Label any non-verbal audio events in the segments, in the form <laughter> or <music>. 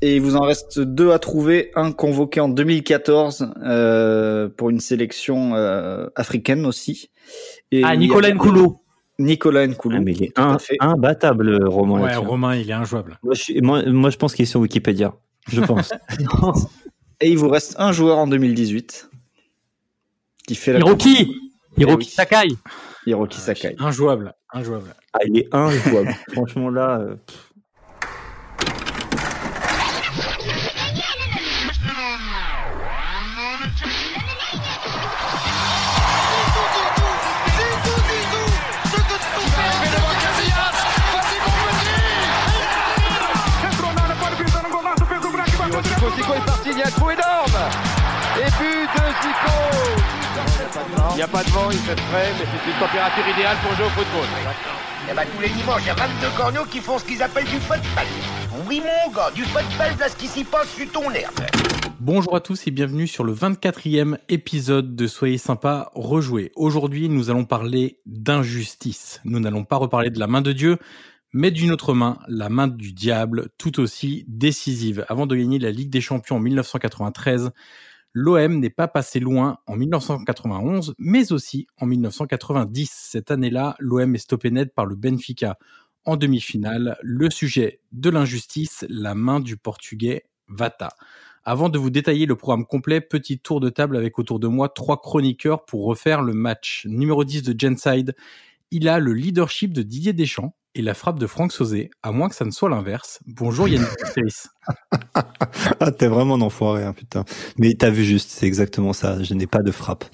Et il vous en reste deux à trouver. Un convoqué en 2014 euh, pour une sélection euh, africaine aussi. Et ah, Nicolas Nkoulou. Nicolas Nkoulou. Ah, mais il est imbattable, Romain. Ouais, Romain, il est injouable. Moi, je, moi, moi, je pense qu'il est sur Wikipédia. Je pense. <laughs> Et il vous reste un joueur en 2018 qui fait la. Hiroki Hiroki eh Sakai Hiroki Sakai. Injouable. Injouable. Ah, il est injouable. <laughs> Franchement, là. Euh... n'y a pas de vent, il fait frais, mais c'est une température idéale pour jouer au football. Eh ben, tous les dimanches, il y a 22 corneaux qui font ce qu'ils appellent du football. Oui, mon gars, du football, là, ce qui s'y passe sur ton herbe. Bonjour à tous et bienvenue sur le 24e épisode de Soyez sympa, rejouer. Aujourd'hui, nous allons parler d'injustice. Nous n'allons pas reparler de la main de Dieu, mais d'une autre main, la main du diable, tout aussi décisive. Avant de gagner la Ligue des Champions en 1993, l'OM n'est pas passé loin en 1991, mais aussi en 1990. Cette année-là, l'OM est stoppé net par le Benfica en demi-finale. Le sujet de l'injustice, la main du Portugais Vata. Avant de vous détailler le programme complet, petit tour de table avec autour de moi trois chroniqueurs pour refaire le match. Numéro 10 de Genside, il a le leadership de Didier Deschamps et la frappe de Franck Sauzé, à moins que ça ne soit l'inverse. Bonjour Yannick <laughs> ah, t'es vraiment un enfoiré, hein, putain. Mais t'as vu juste, c'est exactement ça. Je n'ai pas de frappe.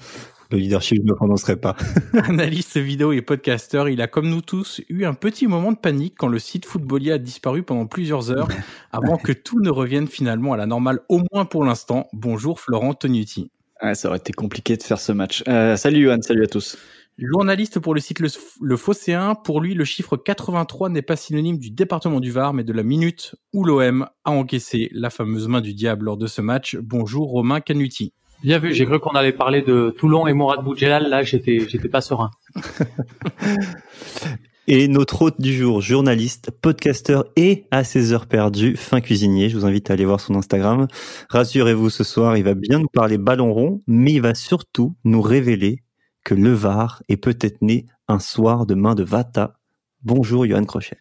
Le leadership, je ne me prononcerai pas. <laughs> Analyste vidéo et podcaster, il a comme nous tous eu un petit moment de panique quand le site Footballier a disparu pendant plusieurs heures <laughs> avant que tout ne revienne finalement à la normale, au moins pour l'instant. Bonjour Florent Tonuti. ça aurait été compliqué de faire ce match. Euh, salut Johan, salut à tous. Journaliste pour le site Le, le Phocéen, pour lui, le chiffre 83 n'est pas synonyme du département du Var, mais de la minute où l'OM a encaissé la fameuse main du diable lors de ce match. Bonjour Romain Canuti. Bien vu, j'ai cru qu'on allait parler de Toulon et Mourad Boudjelal, là j'étais j'étais pas serein. <laughs> et notre hôte du jour, journaliste, podcasteur et à ses heures perdues, fin cuisinier. Je vous invite à aller voir son Instagram. Rassurez-vous, ce soir, il va bien nous parler ballon rond, mais il va surtout nous révéler que le Var est peut-être né un soir de main de Vata. Bonjour Johan Crochet.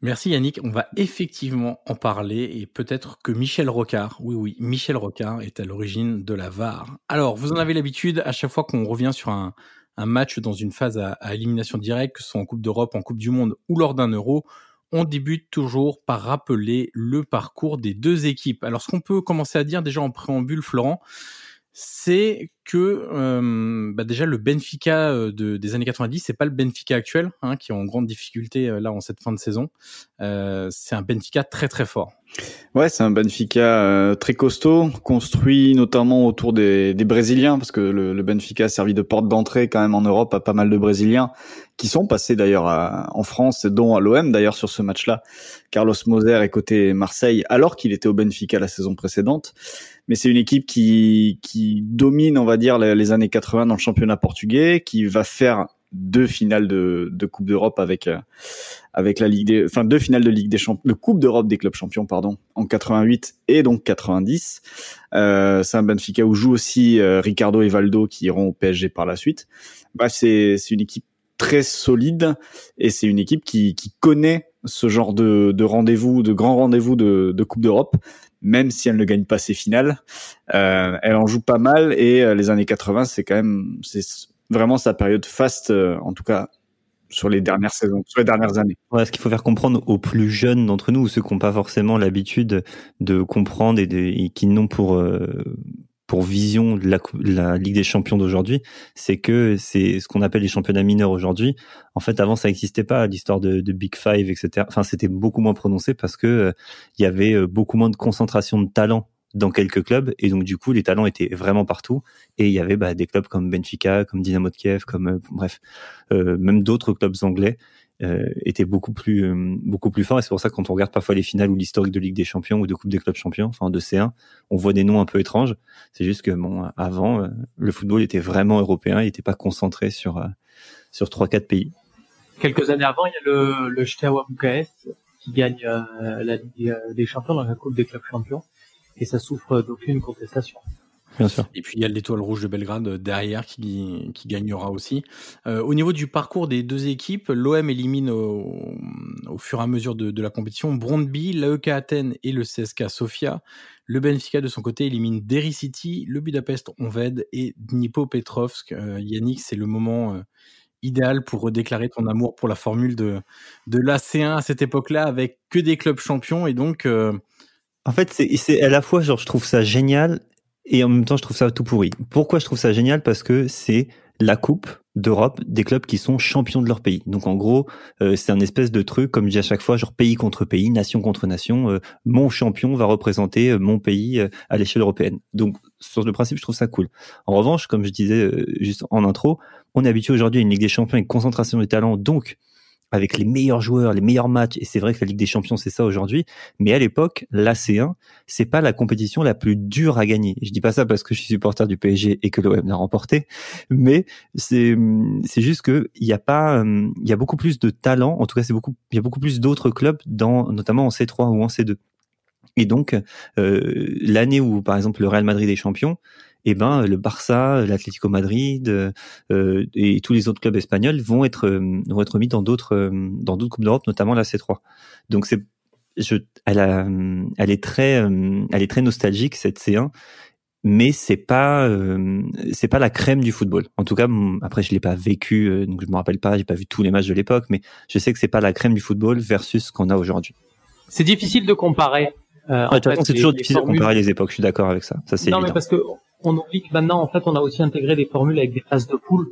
Merci Yannick, on va effectivement en parler et peut-être que Michel Rocard, oui oui, Michel Rocard est à l'origine de la VAR. Alors, vous en avez l'habitude, à chaque fois qu'on revient sur un, match dans une phase à, à élimination directe, que ce soit en Coupe d'Europe, en Coupe du Monde ou lors d'un euro, on débute toujours par rappeler le parcours des deux équipes. Alors, ce qu'on peut commencer à dire déjà en préambule, Florent, c'est que euh, bah déjà le Benfica euh, de, des années 90, c'est pas le Benfica actuel hein, qui est en grande difficulté euh, là en cette fin de saison. Euh, c'est un Benfica très très fort. Ouais, c'est un Benfica euh, très costaud, construit notamment autour des, des Brésiliens, parce que le, le, Benfica a servi de porte d'entrée quand même en Europe à pas mal de Brésiliens qui sont passés d'ailleurs en France, dont à l'OM d'ailleurs sur ce match-là. Carlos Moser est côté Marseille alors qu'il était au Benfica la saison précédente. Mais c'est une équipe qui, qui domine, on va dire, les, années 80 dans le championnat portugais, qui va faire deux finales de, Coupe d'Europe avec euh, avec la Ligue des, enfin deux finales de Ligue des Champions, de Coupe d'Europe des clubs champions, pardon, en 88 et donc 90. Euh, c'est un Benfica où joue aussi euh, Ricardo et Valdo qui iront au PSG par la suite. Bref, c'est une équipe très solide et c'est une équipe qui connaît ce genre de, de rendez-vous, de grands rendez-vous de, de Coupe d'Europe, même si elle ne gagne pas ses finales. Euh, elle en joue pas mal et euh, les années 80, c'est quand même, c'est vraiment sa période faste, euh, en tout cas sur les dernières saisons, sur les dernières années. Ouais, ce qu'il faut faire comprendre aux plus jeunes d'entre nous, ceux qui n'ont pas forcément l'habitude de comprendre et, de, et qui n'ont pour euh, pour vision de la, la Ligue des Champions d'aujourd'hui, c'est que c'est ce qu'on appelle les championnats mineurs aujourd'hui. En fait, avant, ça n'existait pas, l'histoire de, de, Big Five, etc. Enfin, c'était beaucoup moins prononcé parce que euh, il y avait euh, beaucoup moins de concentration de talent dans quelques clubs et donc du coup les talents étaient vraiment partout et il y avait bah, des clubs comme Benfica, comme Dynamo de Kiev, comme euh, bref même d'autres clubs anglais euh, était beaucoup plus euh, beaucoup plus fort et c'est pour ça que quand on regarde parfois les finales ou l'historique de Ligue des Champions ou de Coupe des clubs champions, enfin de C1, on voit des noms un peu étranges. C'est juste que bon, avant, euh, le football était vraiment européen, il n'était pas concentré sur sur trois quatre pays. Quelques années avant, il y a le, le Bucarest qui gagne la Ligue des Champions, dans la Coupe des clubs champions, et ça souffre d'aucune contestation. Bien sûr. Et puis il y a l'étoile rouge de Belgrade euh, derrière qui, qui gagnera aussi. Euh, au niveau du parcours des deux équipes, l'OM élimine au, au, fur et à mesure de, de la compétition Brondby, l'AEK Athènes et le CSK Sofia. Le Benfica de son côté élimine Derry City, le Budapest Honved et Dnipo Petrovsk. Euh, Yannick, c'est le moment euh, idéal pour redéclarer ton amour pour la formule de, de l'AC1 à cette époque-là avec que des clubs champions et donc... En fait, c'est à la fois, genre, je trouve ça génial et en même temps je trouve ça tout pourri. Pourquoi je trouve ça génial? Parce que c'est la coupe d'Europe des clubs qui sont champions de leur pays. Donc en gros, euh, c'est un espèce de truc, comme je dis à chaque fois, genre pays contre pays, nation contre nation. Euh, mon champion va représenter euh, mon pays à l'échelle européenne. Donc sur le principe, je trouve ça cool. En revanche, comme je disais juste en intro, on est habitué aujourd'hui à une Ligue des Champions avec concentration des talents, donc avec les meilleurs joueurs, les meilleurs matchs. Et c'est vrai que la Ligue des Champions, c'est ça aujourd'hui. Mais à l'époque, l'AC1, c'est pas la compétition la plus dure à gagner. Je dis pas ça parce que je suis supporter du PSG et que l'OM l'a remporté, mais c'est c'est juste que il y a pas, il y a beaucoup plus de talent. En tout cas, c'est beaucoup, il y a beaucoup plus d'autres clubs dans, notamment en C3 ou en C2. Et donc, euh, l'année où, par exemple, le Real Madrid est champion, eh ben le Barça, l'Atlético Madrid euh, et tous les autres clubs espagnols vont être euh, vont être mis dans d'autres euh, dans d'autres coupes d'Europe, notamment la C3. Donc c'est je, elle, a, elle est très elle est très nostalgique cette C1 mais c'est pas c'est pas la crème du football. En tout cas, après je l'ai pas vécu, donc je me rappelle pas, j'ai pas vu tous les matchs de l'époque, mais je sais que c'est pas la crème du football versus ce qu'on a aujourd'hui. C'est difficile de comparer. Euh, c'est toujours difficile de comparer les époques. Je suis d'accord avec ça. Ça c'est. Non, mais parce que on oublie que maintenant, en fait, on a aussi intégré des formules avec des phases de poule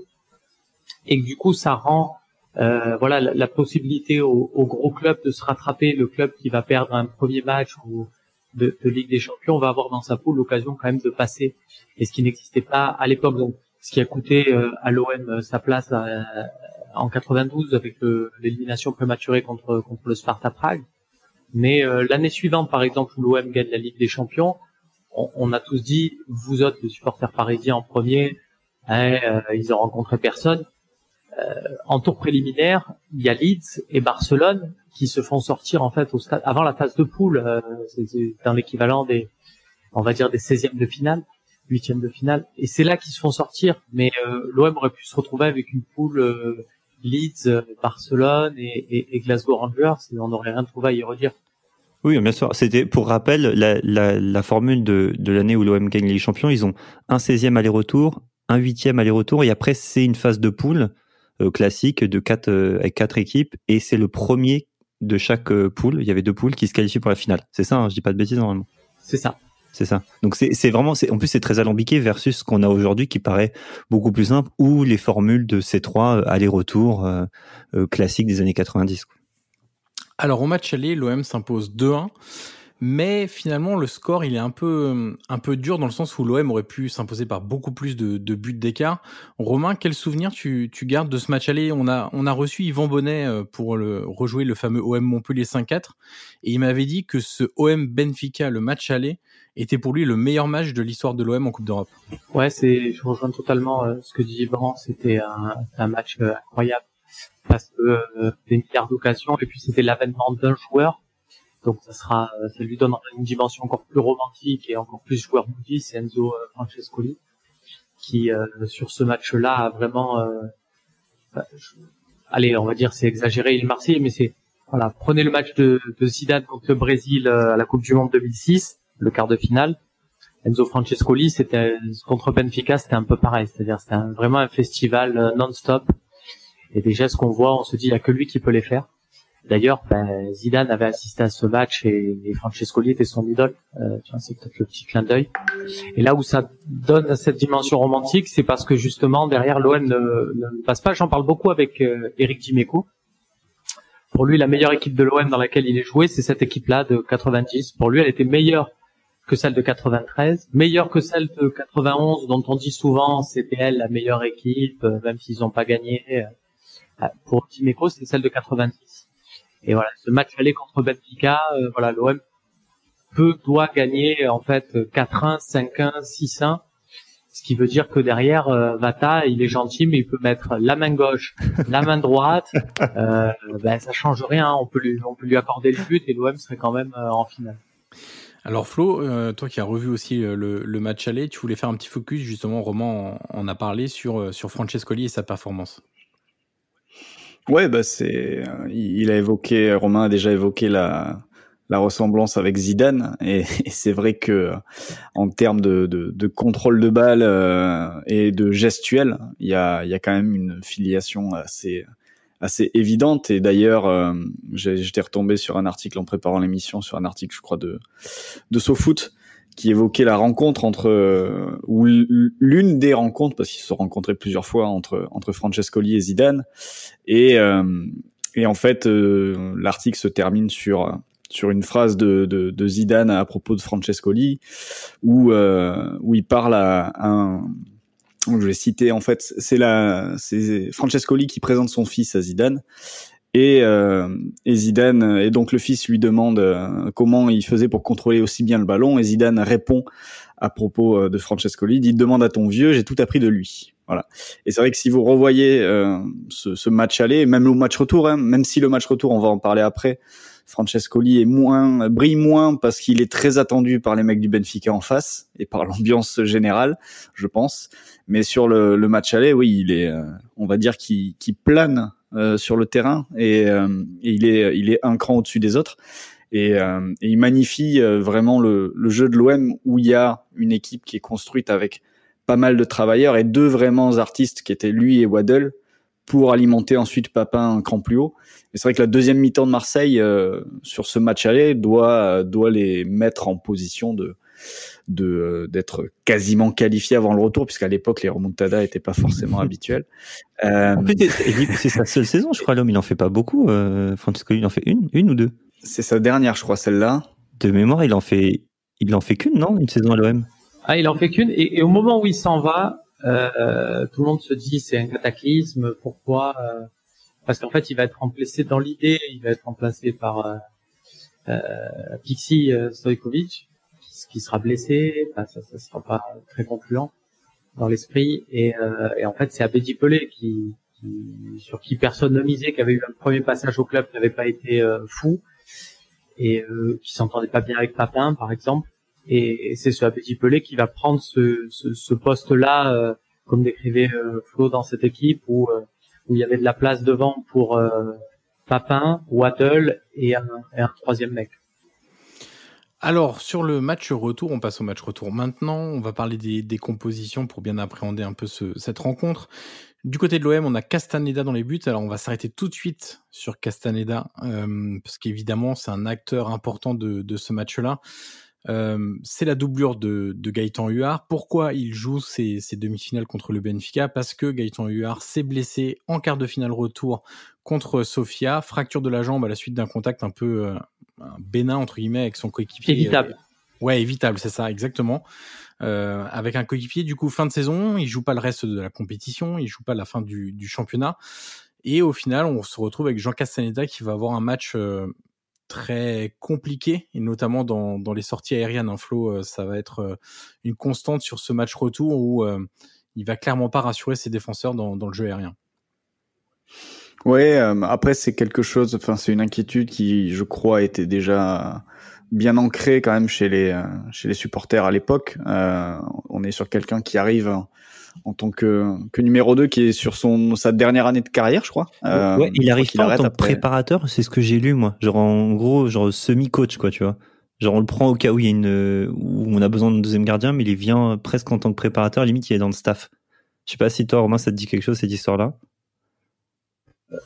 et que du coup, ça rend euh, voilà la, possibilité aux, gros clubs de se rattraper. Le club qui va perdre un premier match ou de, Ligue des Champions va avoir dans sa poule l'occasion quand même de passer, et ce qui n'existait pas à l'époque. Donc, ce qui a coûté euh, à l'OM euh, sa place en 92 avec l'élimination prématurée contre contre le Sparta Prague. Mais l'année suivante, par exemple, où l'OM gagne la Ligue des Champions, on, a tous dit, vous autres, les supporters parisiens en premier, hein, euh, ils ont rencontré personne. Euh, en tour préliminaire, il y a Leeds et Barcelone qui se font sortir en fait au stade avant la phase de poule, euh, c'est dans l'équivalent des, on va dire des 16e de finale, 8e de finale, et c'est là qu'ils se font sortir. Mais l'OM aurait pu se retrouver avec une poule Leeds, Barcelone et, et, Glasgow Rangers, et on n'aurait rien trouvé à y redire. Oui, bien sûr. C'était pour rappel la, la, la formule de, de l'année où l'OM gagne les champions. Ils ont un 16e aller-retour, un 8e aller-retour, et après c'est une phase de poule euh, classique de quatre euh, avec quatre équipes, et c'est le premier de chaque euh, poule. Il y avait deux poules qui se qualifient pour la finale. C'est ça, hein, je dis pas de bêtises normalement. C'est ça. C'est ça. Donc c'est vraiment en plus c'est très alambiqué versus ce qu'on a aujourd'hui qui paraît beaucoup plus simple ou les formules de ces trois aller-retour classiques des années 90. Quoi. Alors au match aller, l'OM s'impose 2-1. Mais finalement, le score, il est un peu, un peu dur dans le sens où l'OM aurait pu s'imposer par beaucoup plus de, buts d'écart. Romain, quel souvenir tu, gardes de ce match aller? On a, on a reçu Yvan Bonnet euh, pour le, rejouer le fameux OM Montpellier 5-4 et il m'avait dit que ce OM Benfica, le match aller, était pour lui le meilleur match de l'histoire de l'OM en Coupe d'Europe. Ouais, c'est, je rejoins totalement euh, ce que dit Yvan. C'était un, un match euh, incroyable parce que euh, des milliards d'occasions et puis c'était l'avènement d'un joueur. Donc ça sera ça lui donnera une dimension encore plus romantique et encore plus joueur moody c'est Enzo euh, Francescoli qui euh, sur ce match-là a vraiment euh, bah, allez on va dire c'est exagéré il Marseille mais c'est voilà prenez le match de, de Zidane contre le Brésil à la Coupe du Monde 2006 le quart de finale. Enzo Francescoli c'était contre Benfica c'était un peu pareil. C'est-à-dire c'était vraiment un festival non-stop et déjà, ce qu'on voit, on se dit, il n'y a que lui qui peut les faire. D'ailleurs, ben, Zidane avait assisté à ce match et, et Francescoli était son idole. Euh, c'est peut-être le petit clin d'œil. Et là où ça donne cette dimension romantique, c'est parce que justement derrière l'OM ne, ne, passe pas. J'en parle beaucoup avec euh, Eric Dimeco. Pour lui, la meilleure équipe de l'OM dans laquelle il est joué, c'est cette équipe-là de 90. Pour lui, elle était meilleure que celle de 93, meilleure que celle de 91, dont on dit souvent c'était elle la meilleure équipe, euh, même s'ils n'ont pas gagné. Euh, ah, pour Timeco, c'est celle de 90. Et voilà, ce match aller contre Benfica, euh, voilà, l'OM peut, doit gagner en fait 4-1, 5-1, 6-1. Ce qui veut dire que derrière, euh, Vata, il est gentil, mais il peut mettre la main gauche, la main droite. <laughs> Euh, ben, ça change rien. On peut lui, on peut lui accorder le but et l'OM serait quand même euh, en finale. Alors Flo, euh, toi qui as revu aussi euh, le, le, match aller, tu voulais faire un petit focus justement, Roman en, en a parlé sur sur Francescoli et sa performance. Ouais, bah c'est, il a évoqué, Romain a déjà évoqué la la ressemblance avec Zidane. <laughs> Et, c'est vrai que en termes de, de, de, contrôle de balle euh, et de gestuel, il y a, y a quand même une filiation assez assez évidente. Et d'ailleurs euh, j'étais retombé sur un article en préparant l'émission sur un article je crois de de SoFoot qui évoquait la rencontre entre ou l'une des rencontres parce qu'ils se sont rencontrés plusieurs fois entre entre Francescoli et Zidane. Et euh, et en fait euh, l'article se termine sur sur une phrase de, de, de, Zidane à propos de Francescoli, où euh, où il parle à, un je vais citer en fait c'est la c'est Francescoli qui présente son fils à Zidane et, euh, et Zidane et donc le fils lui demande euh, comment il faisait pour contrôler aussi bien le ballon. Et Zidane répond à propos euh, de Francescoli dit demande à ton vieux j'ai tout appris de lui. Voilà. Et c'est vrai que si vous revoyez euh, ce, ce, match aller même le match retour hein, même si le match retour on va en parler après Francescoli est moins brille moins parce qu'il est très attendu par les mecs du Benfica en face et par l'ambiance générale, je pense. Mais sur le, le match aller, oui, il est, euh, on va dire qu'il plane euh, sur le terrain et, euh, et, il est, il est un cran au-dessus des autres. Et, euh, et il magnifie vraiment le, le jeu de l'OM où il y a une équipe qui est construite avec pas mal de travailleurs et deux vraiment artistes qui étaient lui et Waddle pour alimenter ensuite Papin un cran plus haut. Et c'est vrai que la deuxième mi-temps de Marseille euh, sur ce match aller doit doit les mettre en position de de euh, d'être quasiment qualifiés avant le retour puisqu'à l'époque les remontadas étaient pas forcément <laughs> habituels. Euh... c'est sa seule saison, je crois. L'homme, il en fait pas beaucoup. Euh, Francisco, il en fait une, une ou deux. C'est sa dernière, je crois, celle-là. De mémoire, il en fait, il en fait qu'une, non, une saison à l'OM. Ah, il en fait qu'une. Et, et, au moment où il s'en va, euh, tout le monde se dit c'est un cataclysme. Pourquoi Parce qu'en fait, il va être remplacé dans l'idée, il va être remplacé par euh, euh Pixie Stojkovic, qui, sera blessé. Enfin, ça, ça sera pas très concluant dans l'esprit. Et, et, en fait, c'est Abedi Pelé qui, qui, sur qui personne ne misait, qui avait eu un premier passage au club qui n'avait pas été fou et qui s'entendait pas bien avec Papin, par exemple et, c'est ce Petit Pelé qui va prendre ce, ce, ce poste-là, euh, comme décrivait euh, Flo dans cette équipe, où, euh, où il y avait de la place devant pour euh, Papin, Waddle et un, et un troisième mec. Alors, sur le match retour, on passe au match retour maintenant. On va parler des, des compositions pour bien appréhender un peu ce, cette rencontre. Du côté de l'OM, on a Castaneda dans les buts. Alors, on va s'arrêter tout de suite sur Castaneda, euh, parce qu'évidemment, c'est un acteur important de, de ce match-là. Euh, c'est la doublure de, de Gaëtan Huard. Pourquoi il joue ces, ces demi-finales contre le Benfica? Parce que Gaëtan Huard s'est blessé en quart de finale retour contre Sofia, fracture de la jambe à la suite d'un contact un peu euh, bénin entre guillemets avec son coéquipier. Évitable. Ouais, évitable, c'est ça, exactement. Euh, avec un coéquipier, du coup, fin de saison, il joue pas le reste de la compétition, il joue pas la fin du, du championnat. Et au final, on se retrouve avec Jean Castaneda qui va avoir un match euh, très compliqué et notamment dans, dans les sorties aériennes. Un flow, euh, ça va être euh, une constante sur ce match retour où euh, il va clairement pas rassurer ses défenseurs dans, dans le jeu aérien. Ouais, après c'est quelque chose, enfin c'est une inquiétude qui, je crois, était déjà bien ancrée quand même chez les chez les supporters à l'époque. on est sur quelqu'un qui arrive en tant que, que numéro 2 qui est sur son sa dernière année de carrière, je crois. Euh, ouais, il arrive pas en tant que préparateur, c'est ce que j'ai lu moi. Genre en gros, genre semi-coach quoi, tu vois. Genre on le prend au cas où il y a une où on a besoin d'un deuxième gardien, mais il vient presque en tant que préparateur, limite il est dans le staff. Je sais pas si toi Romain ça te dit quelque chose cette histoire-là.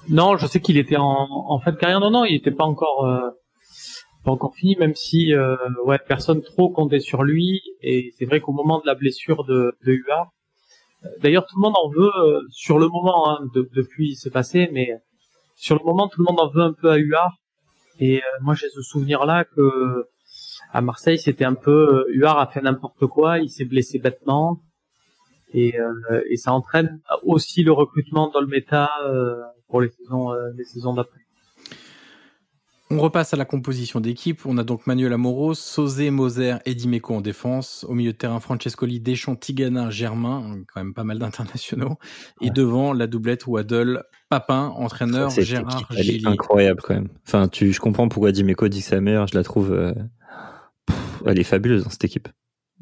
Non, je sais qu'il était en, en fin de carrière. Non, non, il était pas encore euh, pas encore fini, même si euh, ouais personne trop comptait sur lui. Et c'est vrai qu'au moment de la blessure de, de Huard, D'ailleurs, tout le monde en veut euh, sur le moment, hein, depuis c'est passé, mais sur le moment, tout le monde en veut un peu à Huard. Et euh, moi, j'ai ce souvenir-là que à Marseille, c'était un peu Huard a fait n'importe quoi, il s'est blessé bêtement, et, euh, et ça entraîne aussi le recrutement dans le méta pour les saisons, les saisons d'après. On repasse à la composition d'équipe. On a donc Manuel Amoro, Sosé, Moser et Dimeco en défense. Au milieu de terrain, Francescoli, Deschamps, Tigana, Germain, quand même pas mal d'internationaux. Et devant, la doublette Waddle, Papin, entraîneur, Cette Gérard équipe, elle est incroyable quand même. Enfin, tu, je comprends pourquoi Dimeco dit que la meilleure. Je la trouve, euh, pff, elle est fabuleuse dans cette équipe.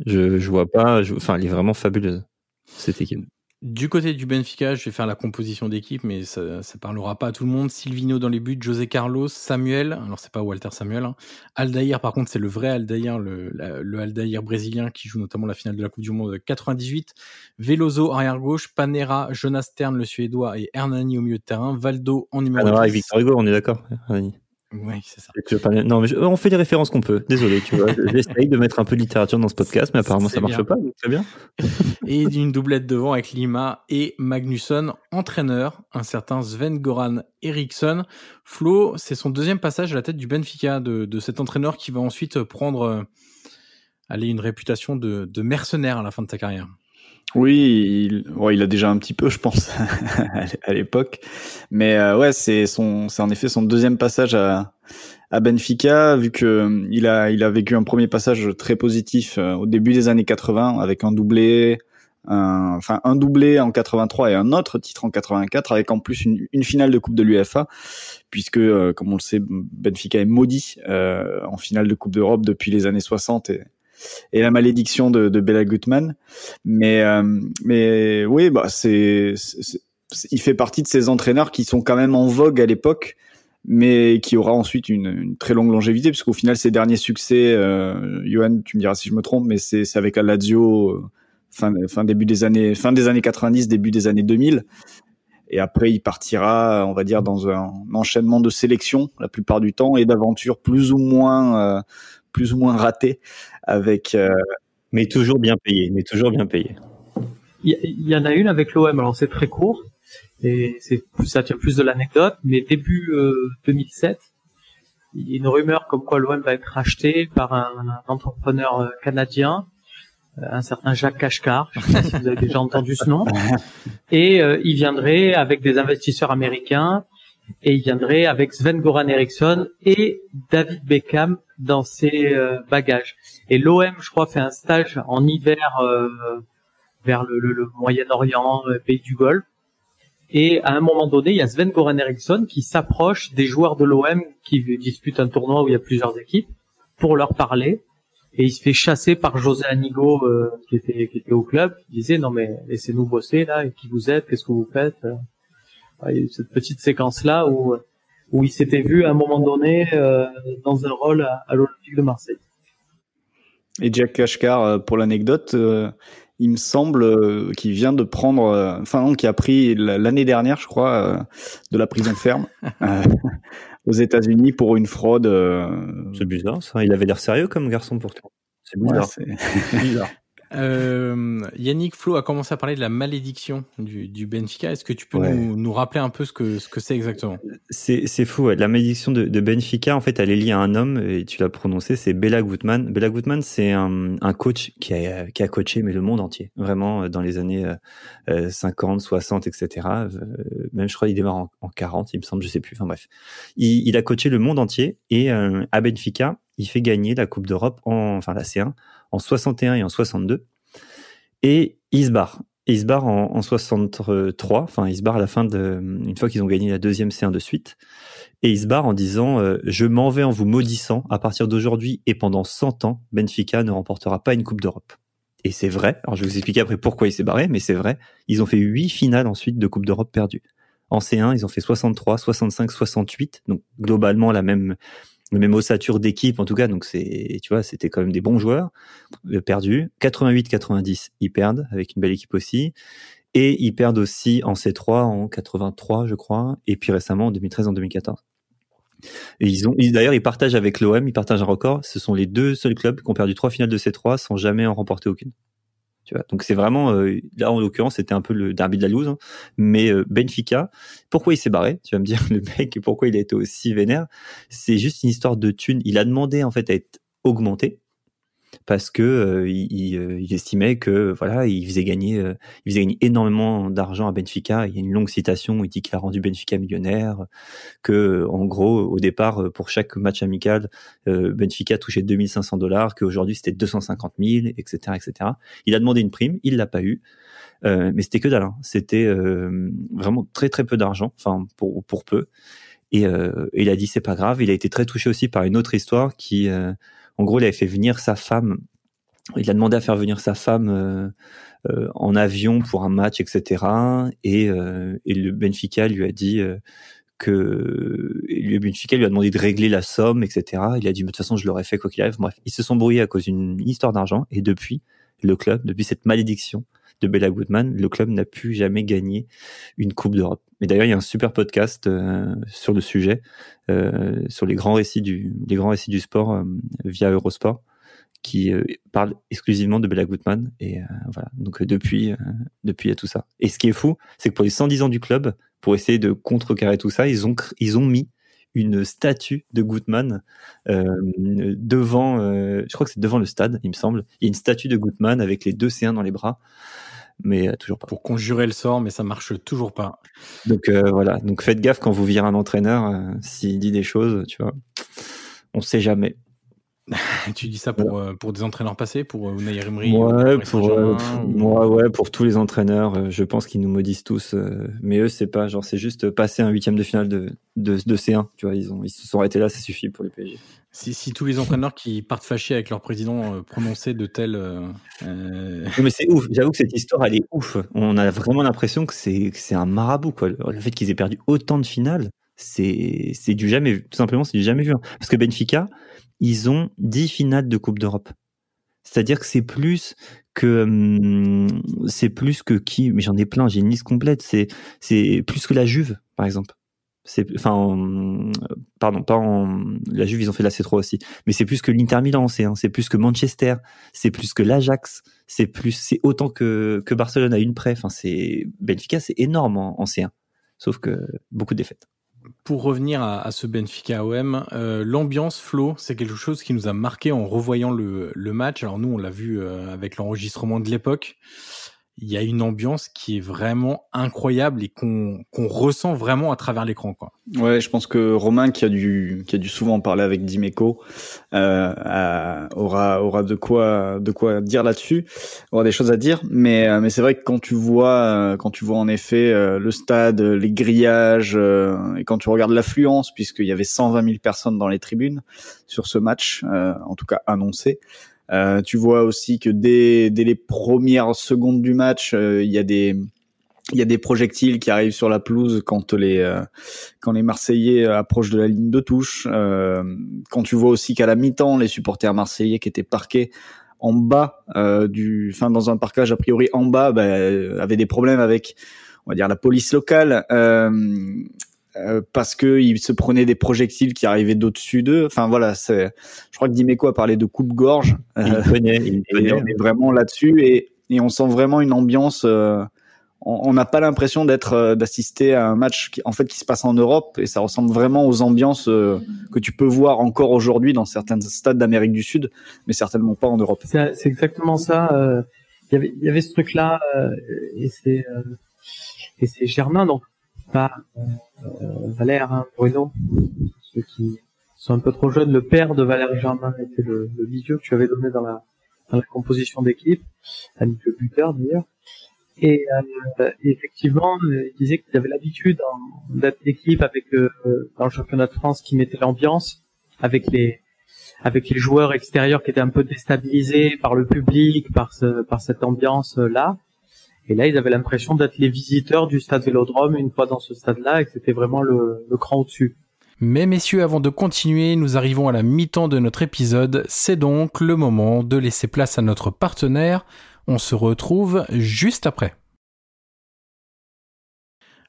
Je, je vois pas, je- enfin, elle est vraiment fabuleuse cette équipe. Du côté du Benfica, je vais faire la composition d'équipe, mais ça, ça parlera pas à tout le monde. Silvino dans les buts, José Carlos, Samuel. Alors c'est pas Walter Samuel. Hein. Aldair, par contre, c'est le vrai Aldair, le, la- le Aldair brésilien qui joue notamment la finale de la Coupe du Monde 98. Veloso arrière gauche, Panera, Jonas Stern le suédois et Hernani au milieu de terrain. Valdo en numéro 10. avec Victor Hugo, on est d'accord. Rani Oui, c'est ça. Tu veux pas- Non, mais je- on fait les références qu'on peut. Désolé, tu vois. <laughs> J'essaye de mettre un peu de littérature dans ce podcast, mais apparemment ça marche bien. pas. donc Très bien. <laughs> Et d'une doublette devant avec Lima et Magnusson, entraîneur, un certain Sven Goran Eriksson. Flo, c'est son deuxième passage à la tête du Benfica, de, de cet entraîneur qui va ensuite prendre euh, allez, une réputation de, de mercenaire à la fin de sa carrière. Oui, il, il a déjà un petit peu, je pense, <laughs> à l'époque. Mais euh, ouais, c'est son, c'est en effet son deuxième passage à, à Benfica, vu que euh, il a, il a vécu un premier passage très positif euh, au début des années 80 avec un doublé, un, enfin un doublé en 83 et un autre titre en 84, avec en plus une, une finale de Coupe de l'UEFA, puisque euh, comme on le sait, Benfica est maudit euh, en finale de Coupe d'Europe depuis les années 60 et, et la malédiction de, Bela Gutmann. Mais euh, mais oui, bah c'est, il fait partie de ces entraîneurs qui sont quand même en vogue à l'époque, mais qui aura ensuite une, très longue longévité, puisqu'au final ses derniers succès, euh, Johan, tu me diras si je me trompe, mais c'est, avec la Lazio euh, fin fin début des années fin des années 90, début des années 2000. Et après, il partira, on va dire, dans un enchaînement de sélections la plupart du temps et d'aventures plus ou moins, plus ou moins ratées avec euh, Mais toujours bien payé. Mais toujours bien payé. Il y, en a une avec l'OM, alors c'est très court, et c'est ça tient plus de l'anecdote, mais début euh, 2007, il y a une rumeur comme quoi l'OM va être racheté par un, un entrepreneur euh, canadien, euh, un certain Jacques Kashkar, je sais pas si vous avez déjà entendu ce nom, <laughs> et euh, il viendrait avec des investisseurs américains, et il viendrait avec Sven Goran Eriksson et David Beckham dans ses euh, bagages. Et l'OM, je crois, fait un stage en hiver euh, vers le, Moyen-Orient, euh, pays du Golfe. Et à un moment donné, il y a Sven Goran Eriksson qui s'approche des joueurs de l'OM qui disputent un tournoi où il y a plusieurs équipes pour leur parler. Et il se fait chasser par José Anigo qui, était, au club, qui disait non mais laissez-nous bosser là, qui vous êtes, qu'est-ce que vous faites Il y a eu cette petite séquence là où où il s'était vu à un moment donné euh, dans un rôle à, à l'Olympique de Marseille. Et Jack Kashkar, euh, pour l'anecdote, euh, il me semble euh, qu'il vient de prendre, euh, enfin non, qui a pris l'année dernière, je crois, euh, de la prison ferme <laughs> euh, aux États-Unis pour une fraude. euh, C'est bizarre ça. Il avait l'air sérieux comme garçon pourtant. C'est ouais, bizarre. c'est- <laughs> C'est bizarre. Euh, Yannick Flo a commencé à parler de la malédiction du, du Benfica. Est-ce que tu peux Ouais. nous, nous rappeler un peu ce que ce que c'est exactement? C'est fou. ouais. La malédiction de, de Benfica, en fait, elle est liée à un homme et tu l'as prononcé, c'est Bela Gutmann. Bela Gutmann, c'est un, un coach qui a, qui a coaché mais le monde entier, vraiment euh, dans les années euh, euh, 50, 60, etc. Même je crois qu'il démarre en, en 40, il me semble, je sais plus. Enfin bref, il, il a coaché le monde entier et euh, à Benfica, il fait gagner la Coupe d'Europe, en, enfin la C1, en 61 et en 62. Et il se barre. Il se barre en, en 63, enfin il se barre à la fin de, une fois qu'ils ont gagné la deuxième C1 de suite. Et il se barre en disant euh, Je m'en vais en vous maudissant. À partir d'aujourd'hui et pendant 100 ans, Benfica ne remportera pas une Coupe d'Europe. Et c'est vrai. Alors je vais vous expliquer après pourquoi il s'est barré, mais c'est vrai. Ils ont fait huit finales ensuite de Coupe d'Europe perdues. En C1, ils ont fait 63, 65, 68. Donc globalement la même, la même ossature d'équipe en tout cas. Donc c'est, tu vois, c'était quand même des bons joueurs euh, perdus. 88, 90, ils perdent avec une belle équipe aussi. Et ils perdent aussi en C3 en 83, je crois. Et puis récemment en 2013, en 2014. Et ils ont, d'ailleurs, ils partagent avec l'OM, ils partagent un record. Ce sont les deux seuls clubs qui ont perdu trois finales de C3 sans jamais en remporter aucune. Donc c'est vraiment, euh, là en l'occurrence, c'était un peu le derby de la loose. hein. Mais euh, Benfica, pourquoi il s'est barré? Tu vas me dire <laughs> le mec, pourquoi il a été aussi vénère? C'est juste une histoire de thunes. Il a demandé en fait à être augmenté. Parce que euh, il, il, estimait que voilà, il faisait gagner, il faisait gagner énormément d'argent à Benfica. Il y a une longue citation où il dit qu'il a rendu Benfica millionnaire, que en gros au départ pour chaque match amical, Benfica touchait 2500 dollars, qu'aujourd'hui c'était 250 000, etc., etc. Il a demandé une prime, il l'a pas eu. Euh, mais c'était que dalle. Hein. C'était euh, vraiment très très peu d'argent, enfin pour pour peu. Et, euh, il a dit c'est pas grave. Il a été très touché aussi par une autre histoire qui, en gros, il avait fait venir sa femme. Il a demandé à faire venir sa femme en avion pour un match, etc. Et, et le Benfica lui a dit que le Benfica lui a demandé de régler la somme, etc. Il a dit, mais de toute façon, je l'aurais fait quoi qu'il arrive. Bref, ils se sont brouillés à cause d'une histoire d'argent. Et depuis, le club, depuis cette malédiction, de Bella Goodman, le club n'a pu jamais gagner une Coupe d'Europe. Mais d'ailleurs, il y a un super podcast euh, sur le sujet, euh, sur les grands récits du, les grands récits du sport euh, via Eurosport, qui parle exclusivement de Bella Goodman. Et voilà. Donc depuis, depuis il y a tout ça. Et ce qui est fou, c'est que pour les 110 ans du club, pour essayer de contrecarrer tout ça, ils ont ils ont mis une statue de Gutmann devant, je crois que c'est devant le stade, il me semble. Il y a une statue de Gutmann avec les deux C1 dans les bras mais euh, toujours pas. Pour conjurer le sort, mais ça marche toujours pas. Donc euh, voilà, donc faites gaffe quand vous virez un entraîneur, euh, s'il dit des choses, tu vois, on sait jamais. <laughs> tu dis ça pour, pour des entraîneurs passés, pour Unai Emery ouais, pour, moi, ouais, pour tous les entraîneurs, je pense qu'ils nous maudissent tous. mais eux, c'est pas genre, c'est juste passer un huitième de finale de, de, de, C1. Tu vois, ils ont, ils se sont arrêtés là, ça suffit pour le PSG. Si, tous les entraîneurs qui partent fâchés avec leur président euh, prononçaient de tels. Euh, euh, mais c'est ouf. J'avoue que cette histoire, elle est ouf. On a vraiment l'impression que c'est un marabout. Le fait qu'ils aient perdu autant de finales, c'est du jamais vu. Tout simplement, c'est du jamais vu. Hein. Parce que Benfica, ils ont 10 finales de Coupe d'Europe. C'est-à-dire que c'est plus que hum, c'est plus que qui mais j'en ai plein j'ai une liste complète c'est plus que la Juve par exemple c'est enfin pardon pas en la Juve ils ont fait la C3 aussi. Mais c'est plus que l'Inter Milan c'est c'est plus que Manchester c'est plus que l'Ajax c'est plus c'est autant que que Barcelone a une prêt. Enfin c'est Benfica c'est énorme en, C1 sauf que beaucoup de défaites. Pour revenir à, ce Benfica OM, euh, l'ambiance flow, c'est quelque chose qui nous a marqué en revoyant le, le match. Alors nous, on l'a vu euh, avec l'enregistrement de l'époque il y a une ambiance qui est vraiment incroyable et qu'on ressent vraiment à travers l'écran quoi. Ouais, je pense que Romain qui a dû qui a dû souvent parler avec Dimeco euh, aura aura de quoi de quoi dire là-dessus, aura des choses à dire, mais euh, mais c'est vrai que quand tu vois euh, quand tu vois en effet euh, le stade, les grillages et quand tu regardes l'affluence puisqu'il y avait 120 000 personnes dans les tribunes sur ce match en tout cas annoncé. Euh, tu vois aussi que dès, dès les premières secondes du match, euh, il y a des il y a des projectiles qui arrivent sur la pelouse quand les euh, quand les Marseillais approchent de la ligne de touche. quand tu vois aussi qu'à la mi-temps, les supporters marseillais qui étaient parqués en bas du, enfin dans un parcage a priori en bas, bah, avaient des problèmes avec, on va dire la police locale. Euh, parce que il se prenait des projectiles qui arrivaient d'au-dessus d'eux. Enfin voilà, c'est. Je crois que Dimeco a parlé de coupe-gorge. Il euh, connaît, il <laughs> connaît. on est vraiment là-dessus et, et on sent vraiment une ambiance. Euh, on n'a pas l'impression d'être euh, d'assister à un match qui en fait qui se passe en Europe et ça ressemble vraiment aux ambiances que tu peux voir encore aujourd'hui dans certains stades d'Amérique du Sud, mais certainement pas en Europe. C'est exactement ça. Il y avait il y avait ce truc là et c'est et c'est Germain donc pas euh, Valère, hein, Bruno, ceux qui sont un peu trop jeunes. Le père de Valère Germain était le, le que tu avais donné dans la, composition d'équipe, ami le buteur d'ailleurs. Et, euh, effectivement, il disait qu'il avait l'habitude d'être l'équipe avec euh, dans le championnat de France qui mettait l'ambiance avec les avec les joueurs extérieurs qui étaient un peu déstabilisés par le public, par ce, par cette ambiance là. Et là, ils avaient l'impression d'être les visiteurs du stade Vélodrome une fois dans ce stade-là et que c'était vraiment le, le cran au-dessus. Mais messieurs, avant de continuer, nous arrivons à la mi-temps de notre épisode. C'est donc le moment de laisser place à notre partenaire. On se retrouve juste après.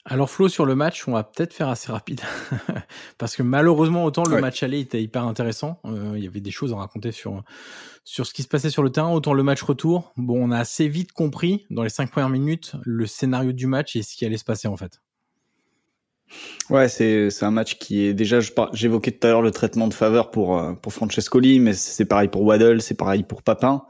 Alors Flo, sur le match, on va peut-être faire assez rapide. <laughs> Parce que malheureusement, autant le match aller était hyper intéressant. Euh, il y avait des choses à raconter sur, sur ce qui se passait sur le terrain, autant le match retour. Bon, on a assez vite compris, dans les cinq premières minutes, le scénario du match et ce qui allait se passer en fait. Ouais, c'est c'est un match qui est déjà j'évoquais tout à l'heure le traitement de faveur pour euh, pour Francescoli, mais c'est pareil pour Waddle, c'est pareil pour Papin.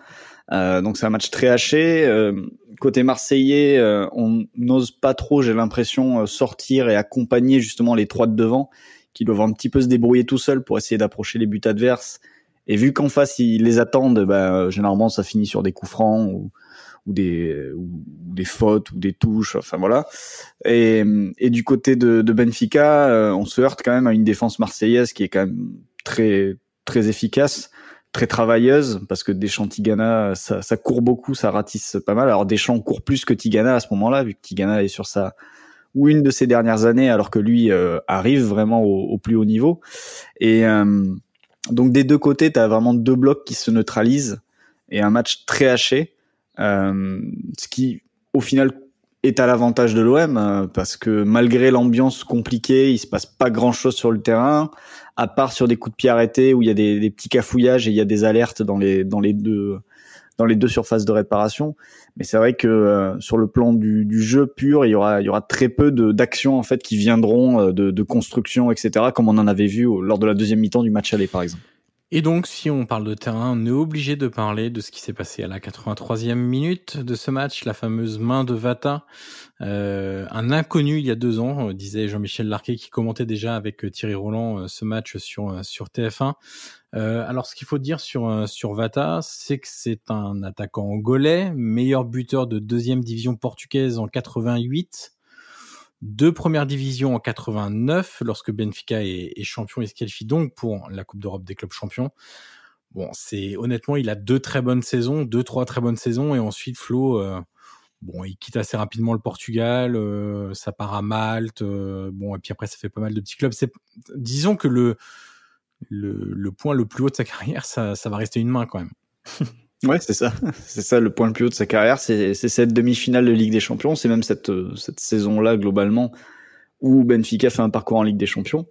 Euh, donc c'est un match très haché. Euh, côté marseillais, euh, on n'ose pas trop, j'ai l'impression, sortir et accompagner justement les trois de devant, qui doivent un petit peu se débrouiller tout seuls pour essayer d'approcher les buts adverses. Et vu qu'en face ils les attendent, bah, généralement ça finit sur des coups francs ou, ou des ou des fautes ou des touches. Enfin voilà. Et, et du côté de, de Benfica, on se heurte quand même à une défense marseillaise qui est quand même très très efficace très travailleuse parce que Deschamps Tigana ça, ça, court beaucoup, ça ratisse pas mal. Alors Deschamps court plus que Tigana à ce moment-là vu que Tigana est sur sa ou une de ses dernières années alors que lui euh, arrive vraiment au, plus haut niveau. Et euh, donc des deux côtés, tu as vraiment deux blocs qui se neutralisent et un match très haché, euh, ce qui au final est à l'avantage de l'OM parce que malgré l'ambiance compliquée, il se passe pas grand-chose sur le terrain à part sur des coups de pied arrêtés où il y a des, des, petits cafouillages et il y a des alertes dans les dans les deux dans les deux surfaces de réparation. Mais c'est vrai que euh, sur le plan du, du, jeu pur, il y aura il y aura très peu d'actions en fait qui viendront euh, de, de construction etc. Comme on en avait vu lors de la deuxième mi-temps du match aller par exemple. Et donc, si on parle de terrain, on est obligé de parler de ce qui s'est passé à la 83e minute de ce match, la fameuse main de Vata, euh, un inconnu il y a deux ans, euh, disait Jean-Michel Larquet qui commentait déjà avec euh, Thierry Roland ce match sur sur TF1. alors, ce qu'il faut dire sur sur Vata, c'est que c'est un attaquant angolais, meilleur buteur de deuxième division portugaise en 88 deux premières divisions en 89 lorsque Benfica est, champion et se qualifie donc pour la Coupe d'Europe des clubs champions. Bon, c'est honnêtement, il a deux très bonnes saisons, deux trois très bonnes saisons et ensuite Flo, euh, bon, il quitte assez rapidement le Portugal, euh, ça part à Malte, euh, bon et puis après ça fait pas mal de petits clubs. C'est, disons que le, le, point le plus haut de sa carrière, ça va rester une main quand même. <laughs> Ouais, c'est ça. <laughs> C'est ça le point le plus haut de sa carrière. C'est cette demi-finale de Ligue des Champions. C'est même cette, euh, cette saison-là, globalement, où Benfica fait un parcours en Ligue des Champions.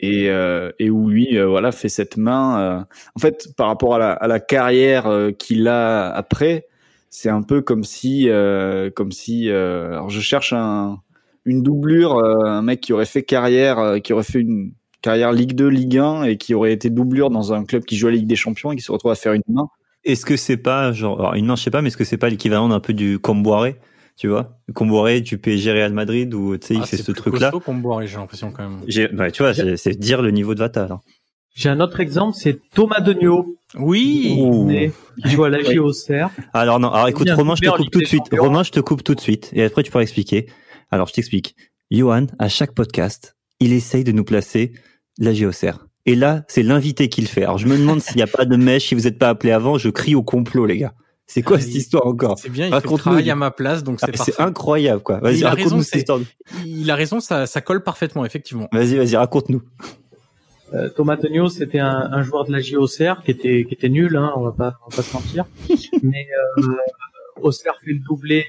Et, euh, et où lui, euh, voilà, fait cette main. Euh, en fait, par rapport à la, à la carrière qu'il a après, c'est un peu comme si, comme si. alors, je cherche un, une doublure, un mec qui aurait fait carrière, qui aurait fait une carrière Ligue 2, Ligue 1 et qui aurait été doublure dans un club qui joue à Ligue des Champions et qui se retrouve à faire une main. Est-ce que c'est pas genre alors, une main, je sais pas, mais est-ce que c'est pas l'équivalent d'un peu du Comboiré, tu vois, Comboiré du PSG Real Madrid où tu sais il ah, fait ce truc-là. C'est Comboiré, j'ai l'impression quand même. Bah, tu vois, c'est dire le niveau de Vata. J'ai un autre exemple, c'est Thomas Denio. Oui. Qui joue à la JOCR. Alors non, alors écoute, Romain, je te coupe tout de suite. Romain, je te coupe tout de suite. Et après, tu pourras expliquer. Alors, je t'explique. Johan, à chaque podcast, il essaye de nous placer la JOCR. Et là, c'est l'invité qui le fait. Alors je me demande s'il n'y a pas de mèche, si vous n'êtes pas appelé avant, je crie au complot, les gars. C'est quoi ah, cette histoire encore C'est bien, il fait travail à ma place, donc c'est ah, C'est incroyable, quoi. Vas-y, raconte-nous cette histoire. Il a raison, ça, ça colle parfaitement, effectivement. Vas-y, vas-y, raconte-nous. Euh, Thomas Tonio, c'était un, un, joueur de la JOCR qui était qui était nul, hein, on va pas on va pas se mentir. <laughs> Mais euh, Auxerre fait le doublé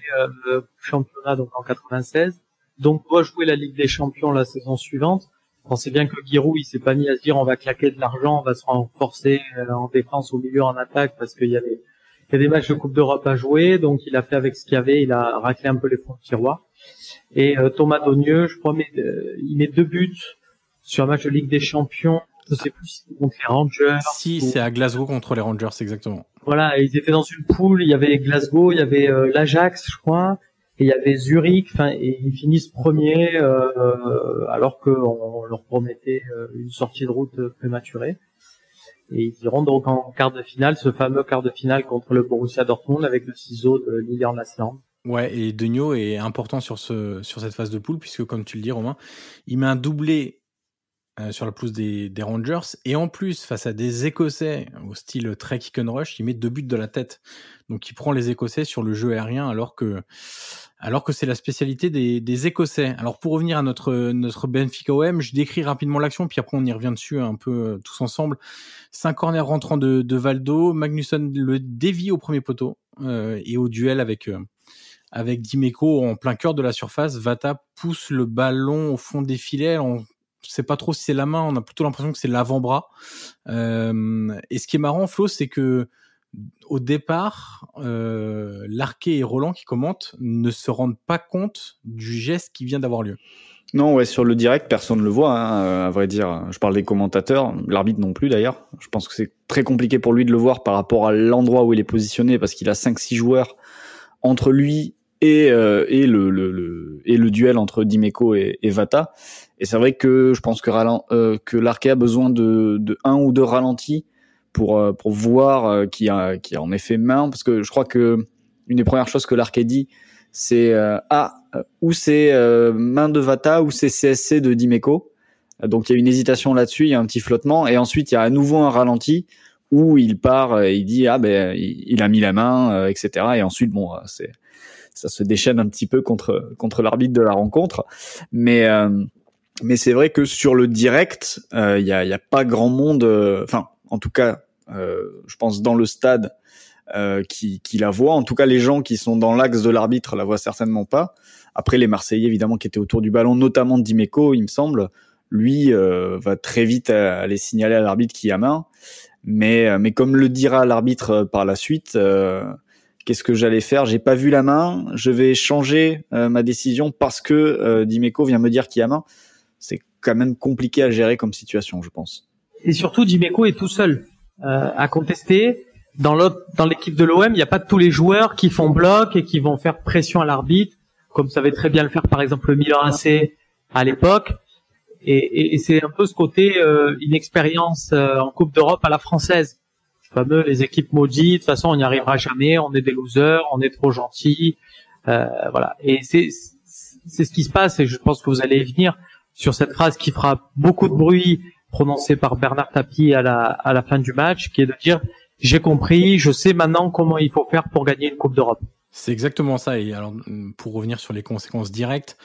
euh, championnat donc en 96, donc doit jouer la Ligue des Champions la saison suivante pensez bien que Giroud, il s'est pas mis à se dire on va claquer de l'argent, on va se renforcer euh, en défense, au milieu, en attaque, parce qu'il y avait il y a des matchs de Coupe d'Europe à jouer, donc il a fait avec ce qu'il y avait, il a raclé un peu les fonds de tiroir. Et euh, Thomas Donieux, je crois, euh, il met deux buts sur un match de Ligue des Champions. Je sais plus si c'est contre les Rangers. Si, c'est à Glasgow contre les Rangers, exactement. Voilà, ils étaient dans une poule, il y avait Glasgow, il y avait l'Ajax, je crois, et il y avait Zurich, enfin, et ils finissent premiers euh, alors qu'on leur promettait euh, une sortie de route prématurée. Et ils iront donc en quart de finale, ce fameux quart de finale contre le Borussia Dortmund avec le ciseau de Lilian Lasland. Ouais, et Denio est important sur ce sur cette phase de poule puisque comme tu le dis Romain, il met un doublé euh, sur la pelouse des, des, Rangers et en plus face à des Écossais au style très kick and rush, il met deux buts de la tête. Donc il prend les Écossais sur le jeu aérien alors que alors que c'est la spécialité des, des, Écossais. Alors pour revenir à notre notre Benfica OM, je décris rapidement l'action, puis après on y revient dessus un peu euh, tous ensemble. C'est un corner rentrant de, de Valdo, Magnusson le dévie au premier poteau euh, et au duel avec euh, avec Dimeco en plein cœur de la surface, Vata pousse le ballon au fond des filets. On sait pas trop si c'est la main, on a plutôt l'impression que c'est l'avant-bras. Euh, et ce qui est marrant, Flo, c'est que au départ, euh, Larquet et Roland qui commentent ne se rendent pas compte du geste qui vient d'avoir lieu. Non, ouais, sur le direct, personne ne le voit, hein, à vrai dire. Je parle des commentateurs, l'arbitre non plus d'ailleurs. Je pense que c'est très compliqué pour lui de le voir par rapport à l'endroit où il est positionné parce qu'il a 5-6 joueurs entre lui et, euh, et, le, le, le, et le duel entre Dimeco et, et Vata. Et c'est vrai que je pense que, euh, que l'Arkea a besoin de, de un ou deux ralentis pour, euh, pour voir euh, qui a, qui a en effet main. Parce que je crois que une des premières choses que l'Arkea dit, c'est euh, ah, ou c'est main de Vata ou c'est CSC de Dimeco. Donc il y a une hésitation là-dessus, il y a un petit flottement. Et ensuite, il y a à nouveau un ralenti où il part, il dit ah ben il, a mis la main, etc. Et ensuite, bon, c'est ça se déchaîne un petit peu contre contre l'arbitre de la rencontre, mais euh, mais c'est vrai que sur le direct, il euh, y, a, y a pas grand monde, euh, enfin en tout cas, je pense dans le stade qui, qui la voit. En tout cas, les gens qui sont dans l'axe de l'arbitre la voient certainement pas. Après, les Marseillais évidemment qui étaient autour du ballon, notamment Dimeco, il me semble, lui va très vite aller signaler à l'arbitre qui a main. Mais, mais comme le dira l'arbitre par la suite, euh, qu'est-ce que j'allais faire? J'ai pas vu la main. Je vais changer euh, ma décision parce que euh, Dimeco vient me dire qu'il y a main. C'est quand même compliqué à gérer comme situation, je pense. Et surtout, Dimeco est tout seul euh, à contester. Dans l'équipe de l'OM, il n'y a pas tous les joueurs qui font bloc et qui vont faire pression à l'arbitre, comme savait très bien le faire par exemple le Milan AC à l'époque. Et, et, et c'est un peu ce côté euh, inexpérience en Coupe d'Europe à la française les équipes maudites. De toute façon, on n'y arrivera jamais. On est des losers. On est trop gentils. Euh, voilà. Et c'est c'est ce qui se passe. Et je pense que vous allez venir sur cette phrase qui fera beaucoup de bruit prononcée par Bernard Tapie à la à la fin du match, qui est de dire j'ai compris, je sais maintenant comment il faut faire pour gagner une Coupe d'Europe. C'est exactement ça. Et alors, pour revenir sur les conséquences directes,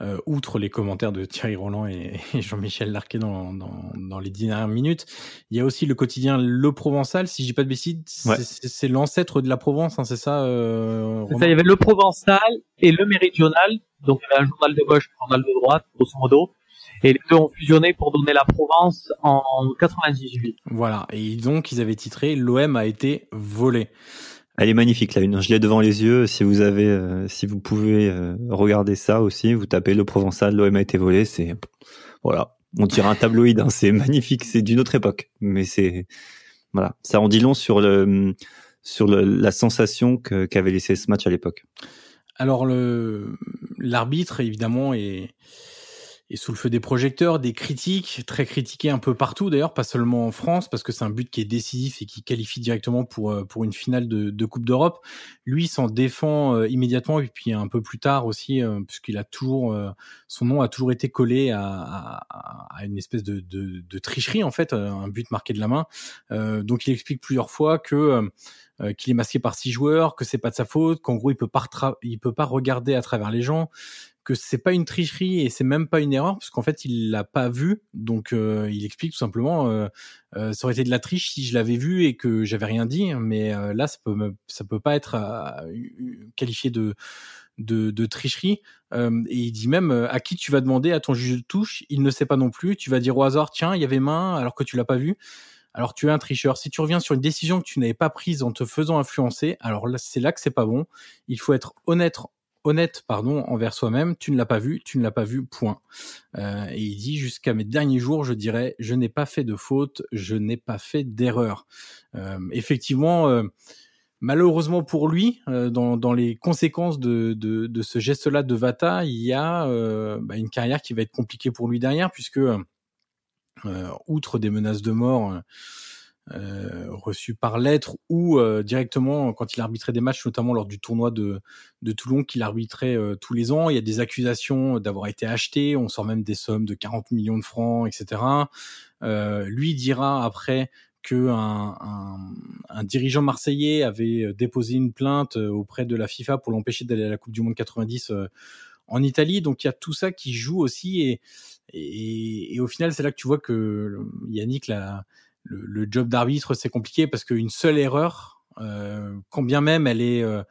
euh, outre les commentaires de Thierry Roland et, <laughs> Jean-Michel Larquet dans, dans, dans, les dernières minutes, il y a aussi le quotidien Le Provençal, si j'ai pas de bêtises, c'est l'ancêtre de la Provence, hein, c'est ça, euh, ça Il y avait Le Provençal et Le Méridional, donc il y avait un journal de gauche, un journal de droite, grosso modo. Et les deux ont fusionné pour donner la Provence en 98. Voilà. Et donc, ils avaient titré L'OM a été volé. Elle est magnifique la une. Je l'ai devant les yeux. Si vous avez, euh, si vous pouvez euh, regarder ça aussi, vous tapez le Provençal, l'OM a été volé. C'est voilà, on tire un tabloïd. Hein. c'est magnifique. C'est d'une autre époque, mais c'est voilà, ça en dit long sur le sur le, la sensation qu'avait laissé ce match à l'époque. Alors le l'arbitre évidemment est et sous le feu des projecteurs, des critiques, très critiquées un peu partout d'ailleurs, pas seulement en France, parce que c'est un but qui est décisif et qui qualifie directement pour, euh, pour une finale de, de Coupe d'Europe. Lui s'en défend euh, immédiatement, et puis un peu plus tard aussi, euh, puisqu'il a toujours, son nom a toujours été collé à, à, à une espèce de, de, de, tricherie en fait, un but marqué de la main. donc il explique plusieurs fois que qu'il est masqué par six joueurs, que c'est pas de sa faute, qu'en gros il peut pas il peut pas regarder à travers les gens, que c'est pas une tricherie et c'est même pas une erreur parce qu'en fait il l'a pas vu. Donc euh, il explique tout simplement euh, euh, ça aurait été de la triche si je l'avais vu et que j'avais rien dit mais là ça peut ça peut pas être qualifié de de, de tricherie. Et il dit même à qui tu vas demander à ton juge de touche il ne sait pas non plus. Tu vas dire au hasard tiens il y avait main alors que tu l'as pas vu. Alors tu es un tricheur. Si tu reviens sur une décision que tu n'avais pas prise en te faisant influencer, alors là c'est là que c'est pas bon. Il faut être honnête honnête pardon envers soi-même tu ne l'as pas vu tu ne l'as pas vu point. Euh, et il dit jusqu'à mes derniers jours je dirais je n'ai pas fait de faute je n'ai pas fait d'erreur. Euh, effectivement euh, malheureusement pour lui dans, dans, les conséquences de, de, de ce geste là de Vata il y a bah, une carrière qui va être compliquée pour lui derrière puisque outre des menaces de mort euh, reçu par lettre ou euh, directement quand il arbitrait des matchs, notamment lors du tournoi de, de Toulon qu'il arbitrait euh, tous les ans. Il y a des accusations d'avoir été acheté, on sort même des sommes de 40 millions de francs, etc. lui dira après que un, un, un, dirigeant marseillais avait déposé une plainte auprès de la FIFA pour l'empêcher d'aller à la Coupe du Monde 90 en Italie. Donc il y a tout ça qui joue aussi et, et, et au final c'est là que tu vois que Yannick l'a le, job d'arbitre, c'est compliqué parce qu'une seule erreur, euh, quand bien même elle est euh,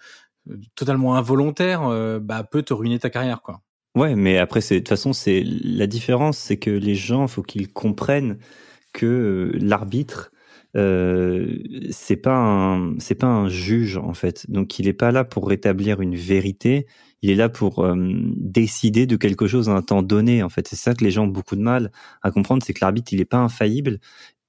totalement involontaire, euh, bah, peut te ruiner ta carrière, quoi. Ouais, mais après, de toute façon, c'est la différence, c'est que les gens, faut qu'ils comprennent que l'arbitre, euh, c'est pas un, juge en fait. Donc, il est pas là pour rétablir une vérité. Il est là pour euh, décider de quelque chose à un temps donné. En fait, c'est ça que les gens ont beaucoup de mal à comprendre, c'est que l'arbitre il est pas infaillible.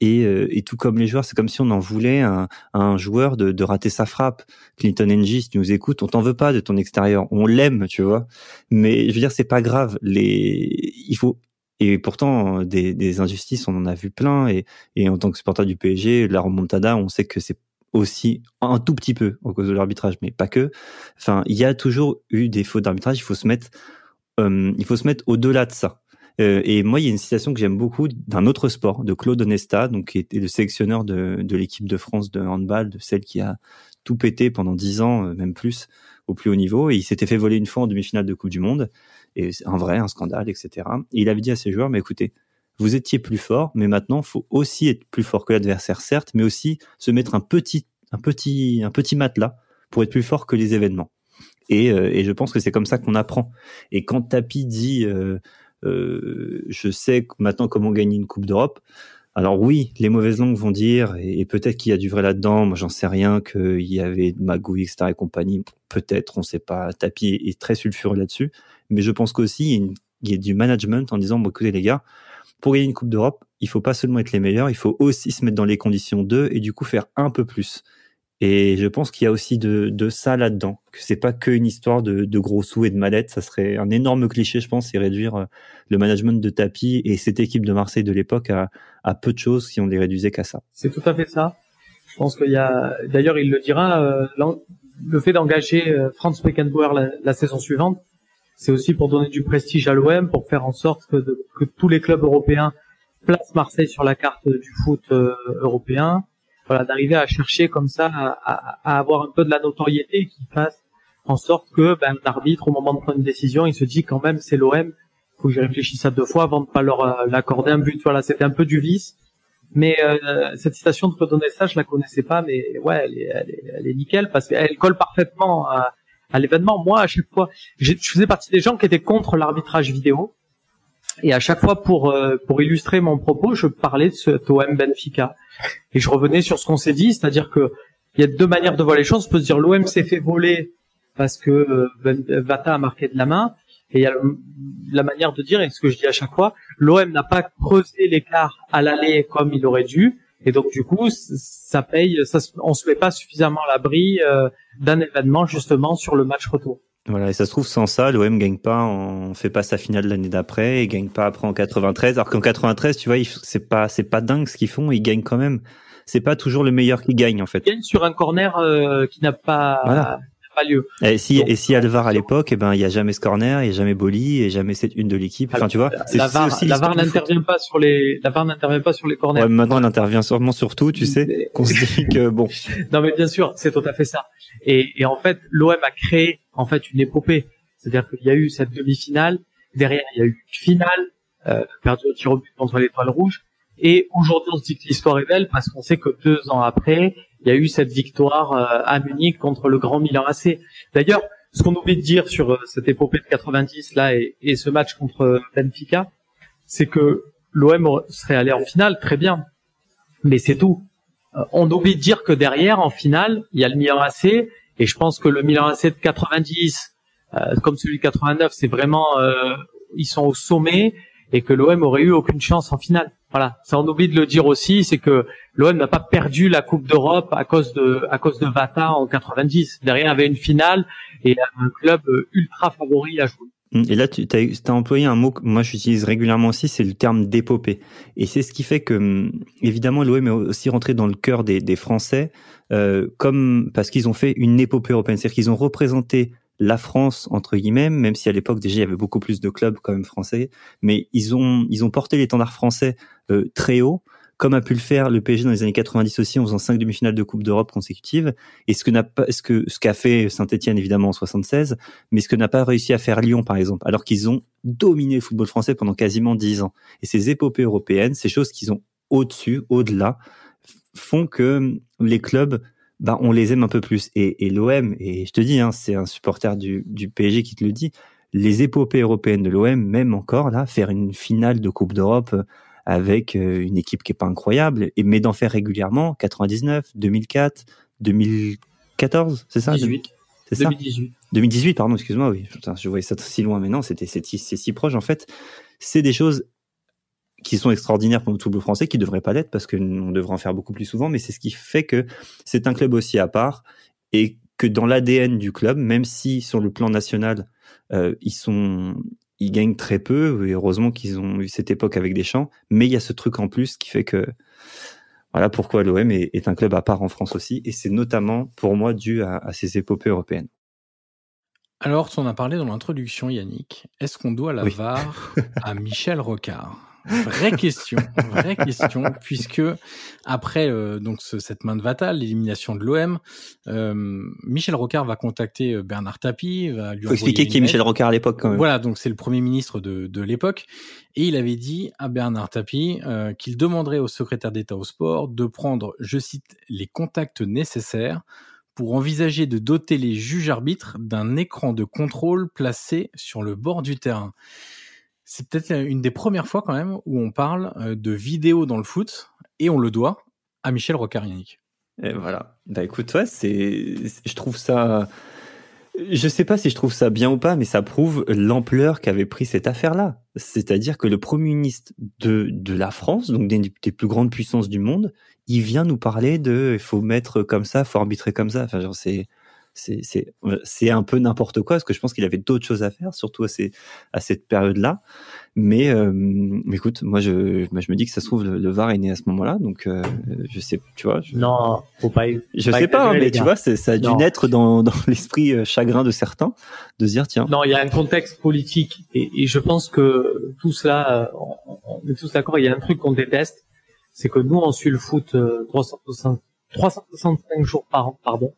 Et, euh, et, tout comme les joueurs, c'est comme si on en voulait un, un joueur de, de, rater sa frappe. Clinton NG, si tu nous écoutes, on t'en veut pas de ton extérieur, on l'aime, tu vois. Mais je veux dire, c'est pas grave. Les, il faut et pourtant, des, des, injustices, on en a vu plein. Et, et en tant que supporter du PSG, la remontada, on sait que c'est aussi un tout petit peu en cause de l'arbitrage, mais pas que. Enfin, il y a toujours eu des fautes d'arbitrage. Il faut se mettre, euh, il faut se mettre au-delà de ça. Euh, et moi, il y a une citation que j'aime beaucoup d'un autre sport, de Claude Onesta, donc qui était le sélectionneur de, de l'équipe de France de handball, de celle qui a tout pété pendant dix ans, euh, même plus, au plus haut niveau. Et il s'était fait voler une fois en demi-finale de Coupe du Monde. Et c'est un vrai, un scandale, etc. Et il avait dit à ses joueurs, mais écoutez, vous étiez plus fort, mais maintenant, faut aussi être plus fort que l'adversaire, certes, mais aussi se mettre un petit, un petit, un petit matelas pour être plus fort que les événements. Et, euh, et je pense que c'est comme ça qu'on apprend. Et quand Tapi dit, euh, euh, je sais maintenant comment gagner une Coupe d'Europe, alors oui, les mauvaises langues vont dire, et, peut-être qu'il y a du vrai là-dedans, moi j'en sais rien, qu'il y avait de etc. et compagnie, peut-être, on sait pas, Tapi est très sulfureux là-dessus, mais je pense qu'aussi il, y a du management en disant, bon écoutez les gars, pour gagner une Coupe d'Europe, il faut pas seulement être les meilleurs, il faut aussi se mettre dans les conditions d'eux et du coup faire un peu plus. Et je pense qu'il y a aussi de, ça là-dedans, que c'est pas qu'une histoire de, gros sous et de mallettes. Ça serait un énorme cliché, je pense, et réduire euh, le management de tapis et cette équipe de Marseille de l'époque à, peu de choses si on les réduisait qu'à ça. C'est tout à fait ça. Je pense qu'il y a, d'ailleurs, il le dira, euh, le fait d'engager euh, Franz Beckenbauer la, saison suivante, c'est aussi pour donner du prestige à l'OM, pour faire en sorte que, que tous les clubs européens placent Marseille sur la carte du foot européen voilà, d'arriver à chercher comme ça, à, à, avoir un peu de la notoriété qui fasse en sorte que ben, l'arbitre, au moment de prendre une décision, il se dit quand même c'est l'OM, faut que j'y réfléchisse à deux fois avant de pas leur euh, l'accorder un but. Voilà, c'était un peu du vice. Mais euh, cette citation de Claude ça, je la connaissais pas, mais ouais, elle est, elle est, elle est nickel parce qu'elle colle parfaitement à, à l'événement. Moi, à chaque fois, je faisais partie des gens qui étaient contre l'arbitrage vidéo. Et à chaque fois, pour euh, pour illustrer mon propos, je parlais de ce OM Benfica. Et je revenais sur ce qu'on s'est dit, c'est-à-dire que il y a deux manières de voir les choses. On peut se dire l'OM s'est fait voler parce que euh, ben, Vata a marqué de la main. Et il y a la manière de dire, et ce que je dis à chaque fois, l'OM n'a pas creusé l'écart à l'aller comme il aurait dû. Et donc du coup, ça paye, ça, on se met pas suffisamment à l'abri euh, d'un événement justement sur le match retour. Voilà, et ça se trouve sans ça, l'OM gagne pas, on fait pas sa finale l'année d'après, et gagne pas après en 93. Alors qu'en 93, tu vois, c'est pas c'est pas dingue ce qu'ils font, ils gagnent quand même. C'est pas toujours le meilleur qui gagne en fait. Ils gagnent sur un corner euh, qui n'a pas, pas lieu. Et si et si Alvar à l'époque, eh ben il y a jamais ce corner, il y a jamais Boli, et jamais cette une de l'équipe. Enfin, tu vois, la VAR, n'intervient pas sur les la VAR n'intervient pas sur les corners. Ouais, maintenant elle intervient sûrement sur tout, tu sais, qu'on se dit que bon. <laughs> non mais bien sûr, c'est tout à fait ça. Et, et en fait, l'OM a créé en fait une épopée. C'est-à-dire qu'il y a eu cette demi-finale, derrière il y a eu une finale, euh, perdu au tir au but contre l'étoile rouge, et aujourd'hui on se dit que l'histoire est belle parce qu'on sait que deux ans après, il y a eu cette victoire euh, à Munich contre le Grand Milan AC. D'ailleurs, ce qu'on oublie de dire sur euh, cette épopée de 90 là et, et ce match contre Benfica, c'est que l'OM serait allé en finale, très bien, mais c'est tout. Euh, on oublie de dire que derrière, en finale, il y a le Milan AC et je pense que le Milan AC de 90, euh, comme celui de 89, c'est vraiment, euh, ils sont au sommet et que l'OM aurait eu aucune chance en finale. Voilà, ça on oublie de le dire aussi, c'est que l'OM n'a pas perdu la Coupe d'Europe à cause de à cause de Vata en 90. Derrière, il y avait une finale et un club ultra favori à jouer. Et là, tu as, employé un mot que moi j'utilise régulièrement aussi, c'est le terme d'épopée. Et c'est ce qui fait que, hum, évidemment, l'OM est aussi rentré dans le cœur des, des Français, euh, comme parce qu'ils ont fait une épopée européenne, c'est-à-dire qu'ils ont représenté la France entre guillemets, même si à l'époque déjà il y avait beaucoup plus de clubs quand même français, mais ils ont ils ont porté l'étendard français euh, très haut comme a pu le faire le PSG dans les années 90 aussi en faisant cinq demi-finales de Coupe d'Europe consécutives, et ce que n'a pas, ce que ce qu'a fait Saint-Etienne évidemment en 76, mais ce que n'a pas réussi à faire Lyon par exemple, alors qu'ils ont dominé le football français pendant quasiment dix ans. Et ces épopées européennes, ces choses qu'ils ont au-dessus, au-delà, font que les clubs bah, on les aime un peu plus. Et, et l'OM, et je te dis, hein, c'est un supporter du, du PSG qui te le dit, les épopées européennes de l'OM, même encore là, faire une finale de Coupe d'Europe avec euh, une équipe qui est pas incroyable, et mais d'en faire régulièrement, 99, 2004, 2014, c'est ça? 2018. C'est ça? 2018. 2018, pardon, excuse-moi, oui. Putain, je voyais ça si loin, mais non, c'était c'est si proche. En fait, c'est des choses qui sont extraordinaires pour le football français, qui devraient pas l'être parce que on devrait en faire beaucoup plus souvent. Mais c'est ce qui fait que c'est un club aussi à part et que dans l'ADN du club, même si sur le plan national, euh, ils sont ils gagnent très peu, et heureusement qu'ils ont eu cette époque avec des champs, mais il y a ce truc en plus qui fait que voilà pourquoi l'OM est, est, un club à part en France aussi, et c'est notamment pour moi dû à, à ces épopées européennes. Alors, tu en as parlé dans l'introduction, Yannick. Est-ce qu'on doit la VAR <laughs> à Michel Rocard? Vraie question, vraie question, puisque après euh, donc ce, cette main de Vatal, l'élimination de l'OM, euh, Michel Rocard va contacter euh, Bernard Tapie, va lui faut expliquer qui est Michel Rocard à l'époque quand même. Voilà, donc c'est le premier ministre de, de l'époque, et il avait dit à Bernard Tapie euh, qu'il demanderait au secrétaire d'État au sport de prendre, je cite, les contacts nécessaires pour envisager de doter les juges arbitres d'un écran de contrôle placé sur le bord du terrain c'est peut-être une des premières fois quand même où on parle euh, de vidéo dans le foot et on le doit à Michel rocard Et voilà. Bah écoute, ouais, c'est, je trouve ça, je sais pas si je trouve ça bien ou pas, mais ça prouve l'ampleur qu'avait pris cette affaire-là. C'est-à-dire que le premier ministre de, de la France, donc des, des, plus grandes puissances du monde, il vient nous parler de, il faut mettre comme ça, faut arbitrer comme ça. Enfin, genre, c'est, c'est un peu n'importe quoi parce que je pense qu'il avait d'autres choses à faire surtout à ces à cette période là mais euh, écoute moi je je me dis que ça se trouve le, VAR est né à ce moment-là donc euh, je sais tu vois je, non faut pas je sais pas hein, mais tu vois ça a dû naître dans <laughs> dans l'esprit euh, chagrin de certains de se dire tiens. Non il y a un contexte politique et, et je pense que tout cela on, on est tous d'accord il y a un truc qu'on déteste c'est que nous on suit le foot 365 365 jours par an pardon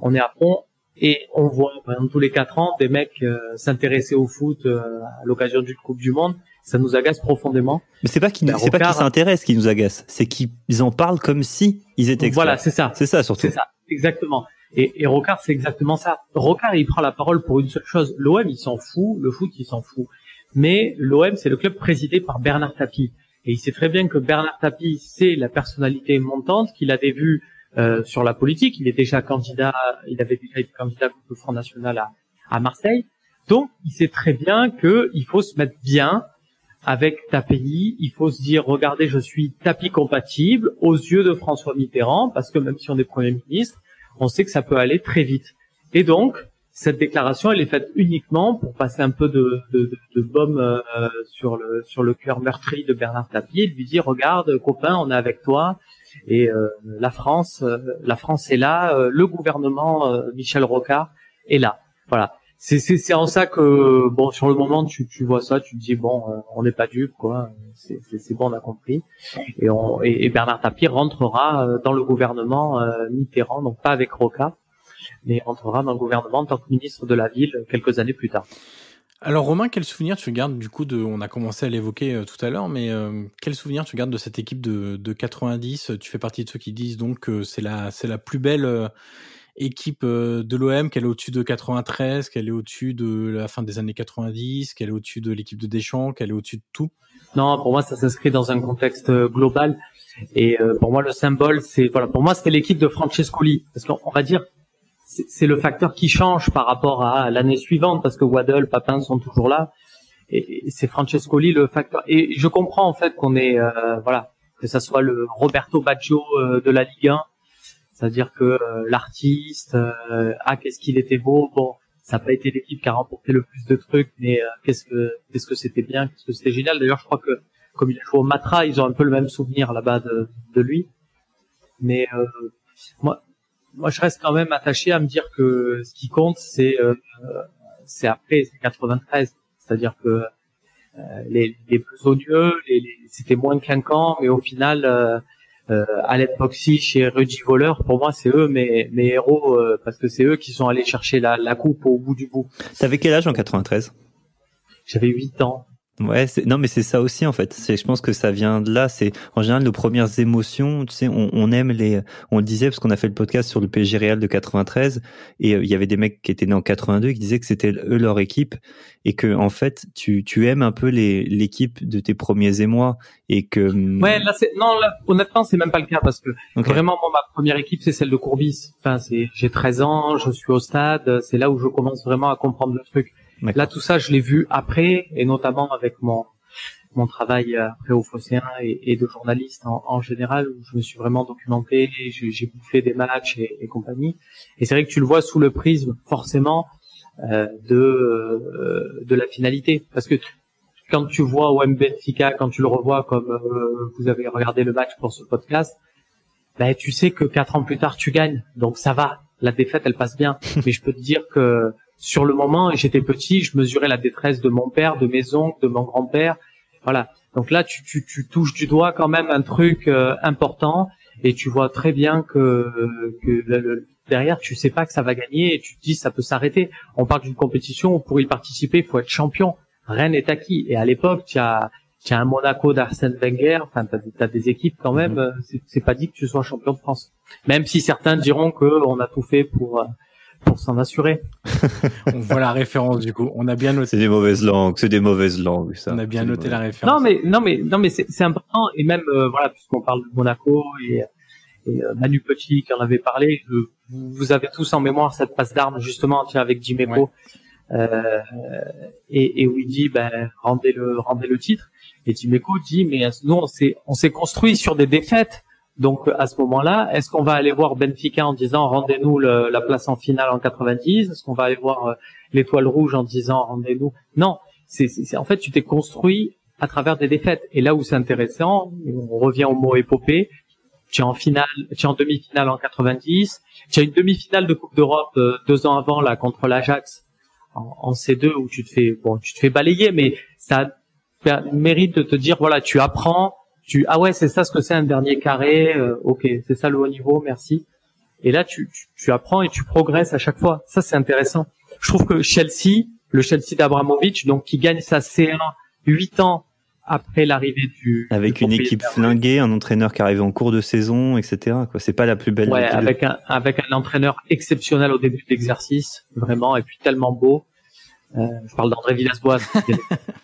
on est à fond et on voit par exemple tous les quatre ans des mecs euh, s'intéresser au foot euh, à l'occasion d'une Coupe du Monde. Ça nous agace profondément. Mais c'est pas qu'ils c'est pas qu'ils s'intéressent qui nous agace, c'est qu'ils en parlent comme si ils étaient experts. Voilà, c'est ça. C'est ça surtout. C'est ça, exactement. Et, et Rocard, c'est exactement ça. Rocard, il prend la parole pour une seule chose. L'OM, il s'en fout. Le foot, il s'en fout. Mais l'OM, c'est le club présidé par Bernard Tapie. Et il sait très bien que Bernard Tapie, c'est la personnalité montante, qu'il a des vues euh, sur la politique. Il est déjà candidat, il avait déjà été candidat pour le Front National à, à Marseille. Donc, il sait très bien qu'il faut se mettre bien avec TAPI. Il faut se dire, regardez, je suis tapis compatible aux yeux de François Mitterrand, parce que même si on est Premier ministre, on sait que ça peut aller très vite. Et donc, cette déclaration, elle est faite uniquement pour passer un peu de, de, de, baume euh, sur le sur le cœur meurtri de Bernard Tapie et lui dire, regarde, copain, on est avec toi, et euh, la France, euh, la France est là, euh, le gouvernement Michel Rocard est là. Voilà. C'est c'est en ça que bon sur le moment tu tu vois ça, tu te dis bon on n'est pas dupe quoi, c'est c'est bon on a compris. Et on et, Bernard Tapie rentrera dans le gouvernement Mitterrand donc pas avec Rocard mais rentrera dans le gouvernement en tant que ministre de la ville quelques années plus tard. Alors Romain, quel souvenir tu gardes du coup de, on a commencé à l'évoquer euh, tout à l'heure, mais euh, quel souvenir tu gardes de cette équipe de, de 90 Tu fais partie de ceux qui disent donc que c'est la, c'est la plus belle euh, équipe de l'OM, qu'elle est au-dessus de 93, qu'elle est au-dessus de la fin des années 90, qu'elle est au-dessus de l'équipe de Deschamps, qu'elle est au-dessus de tout? Non, pour moi ça s'inscrit dans un contexte global. Et pour moi le symbole, c'est voilà, pour moi c'était l'équipe de Francescoli, parce qu'on va dire c'est le facteur qui change par rapport à l'année suivante parce que Waddle, Papin sont toujours là. Et, c'est Francescoli le facteur. Et je comprends en fait qu'on est euh, voilà que ça soit le Roberto Baggio euh, de la Ligue 1, c'est-à-dire que euh, l'artiste ah qu'est-ce qu'il était beau. Bon ça n'a pas été l'équipe qui a remporté le plus de trucs mais qu'est-ce que qu'est-ce que c'était bien qu'est-ce que c'était génial. D'ailleurs je crois que comme il a joué au Matra ils ont un peu le même souvenir là-bas de, de lui. Mais moi moi, je reste quand même attaché à me dire que ce qui compte, c'est euh, c'est après, c'est 93. C'est-à-dire que euh, les, les besogneux, les, les, c'était moins quinquant, mais au final, euh, euh, Alec Boxy chez Rudy Voleur, pour moi, c'est eux mes, mes héros euh, parce que c'est eux qui sont allés chercher la, la coupe au bout du bout. T'avais quel âge en 93 J'avais 8 ans. Ouais, non, mais c'est ça aussi en fait. C'est, je pense que ça vient de là. C'est en général nos premières émotions. Tu sais, on, on aime les. On le disait parce qu'on a fait le podcast sur le PSG Real de 93 et euh, il y avait des mecs qui étaient nés en 82 qui disaient que c'était eux leur équipe et que en fait tu tu aimes un peu les l'équipe de tes premiers émois et que. Hum, ouais, là c'est non, là, honnêtement c'est même pas le cas parce que vraiment moi ma première équipe c'est celle de Courbis. Enfin c'est j'ai 13 ans, je suis au stade, c'est là où je commence vraiment à comprendre le truc. Là, tout ça, je l'ai vu après, et notamment avec mon mon travail après au Phocéen et, et, de journaliste en, en, général, où je me suis vraiment documenté, j'ai bouffé des matchs et, et compagnie. Et c'est vrai que tu le vois sous le prisme, forcément, euh, de euh, de la finalité, parce que quand tu vois OM Benfica, quand tu le revois comme euh, vous avez regardé le match pour ce podcast, ben tu sais que quatre ans plus tard tu gagnes, donc ça va. La défaite, elle passe bien. <laughs> Mais je peux te dire que sur le moment, j'étais petit, je mesurais la détresse de mon père, de mes oncles, de mon grand-père. Voilà. Donc là, tu, tu, tu, touches du doigt quand même un truc euh, important et tu vois très bien que, que derrière, tu sais pas que ça va gagner et tu te dis ça peut s'arrêter. On parle d'une compétition où pour y participer, il faut être champion. Rien n'est acquis. Et à l'époque, tu as, tu as un Monaco d'Arsène Wenger. Enfin, tu as, des équipes quand même. Mhm. Euh, c'est pas dit que tu sois champion de France. Même si certains diront que on a tout fait pour euh, pour s'en assurer. <laughs> on voit la référence du coup. On a bien noté. C'est des mauvaises langues, c'est des mauvaises langues. Ça. On a bien noté la référence. Non mais non mais non mais c'est important et même euh, voilà puisqu'on parle de Monaco et, et euh, Manu Petit qui en avait parlé, vous avez tous en mémoire cette passe d'armes justement avec Jiméco euh, et, et où il dit ben rendez le rendez le titre et Jiméco dit mais nous on s'est on s'est construit sur des défaites donc à ce moment-là, est-ce qu'on va aller voir Benfica en disant rendez-nous la place en finale en 90 Est-ce qu'on va aller voir euh, l'étoile rouge en disant rendez-nous? Non, c'est en fait tu t'es construit à travers des défaites. Et là où c'est intéressant, on revient au mot épopée. Tu es en finale, tu es en demi-finale en 90. Tu as une demi-finale de Coupe d'Europe euh, deux ans avant là contre l'Ajax en, en, C2 où tu te fais bon, tu te fais balayer, mais ça mérite de te dire voilà, tu apprends tu ah ouais c'est ça ce que c'est un dernier carré euh, ok c'est ça le haut niveau merci. Et là tu, tu, apprends et tu progresses à chaque fois. Ça c'est intéressant. Je trouve que Chelsea le Chelsea d'Abramovich donc qui gagne sa C1 huit ans après l'arrivée du avec une équipe flinguée un entraîneur qui arrive en cours de saison etc quoi. C'est pas la plus belle ouais avec un avec un entraîneur exceptionnel au début de l'exercice vraiment et puis tellement beau euh, je parle d'André Villas-Boas.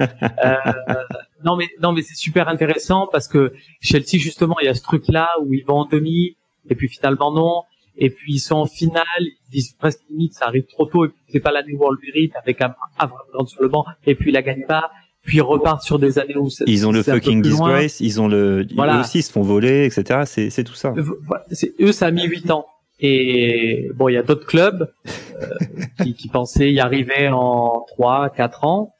euh, non mais non mais c'est super intéressant parce que Chelsea justement il y a ce truc là où ils vont en demi et puis finalement non et puis ils sont en finale ils disent presque limite ça arrive trop tôt et puis c'est pas l'année le mérite avec un Abraham sur le banc et puis ils la gagnent pas puis ils repartent sur des années où ils ont le fucking disgrace ils ont le voilà. eux aussi ils se font voler etc c'est c'est tout ça eux ça a mis huit ans et bon, il y a d'autres clubs euh, <laughs> qui, qui, pensaient y arriver en 3, 4 ans.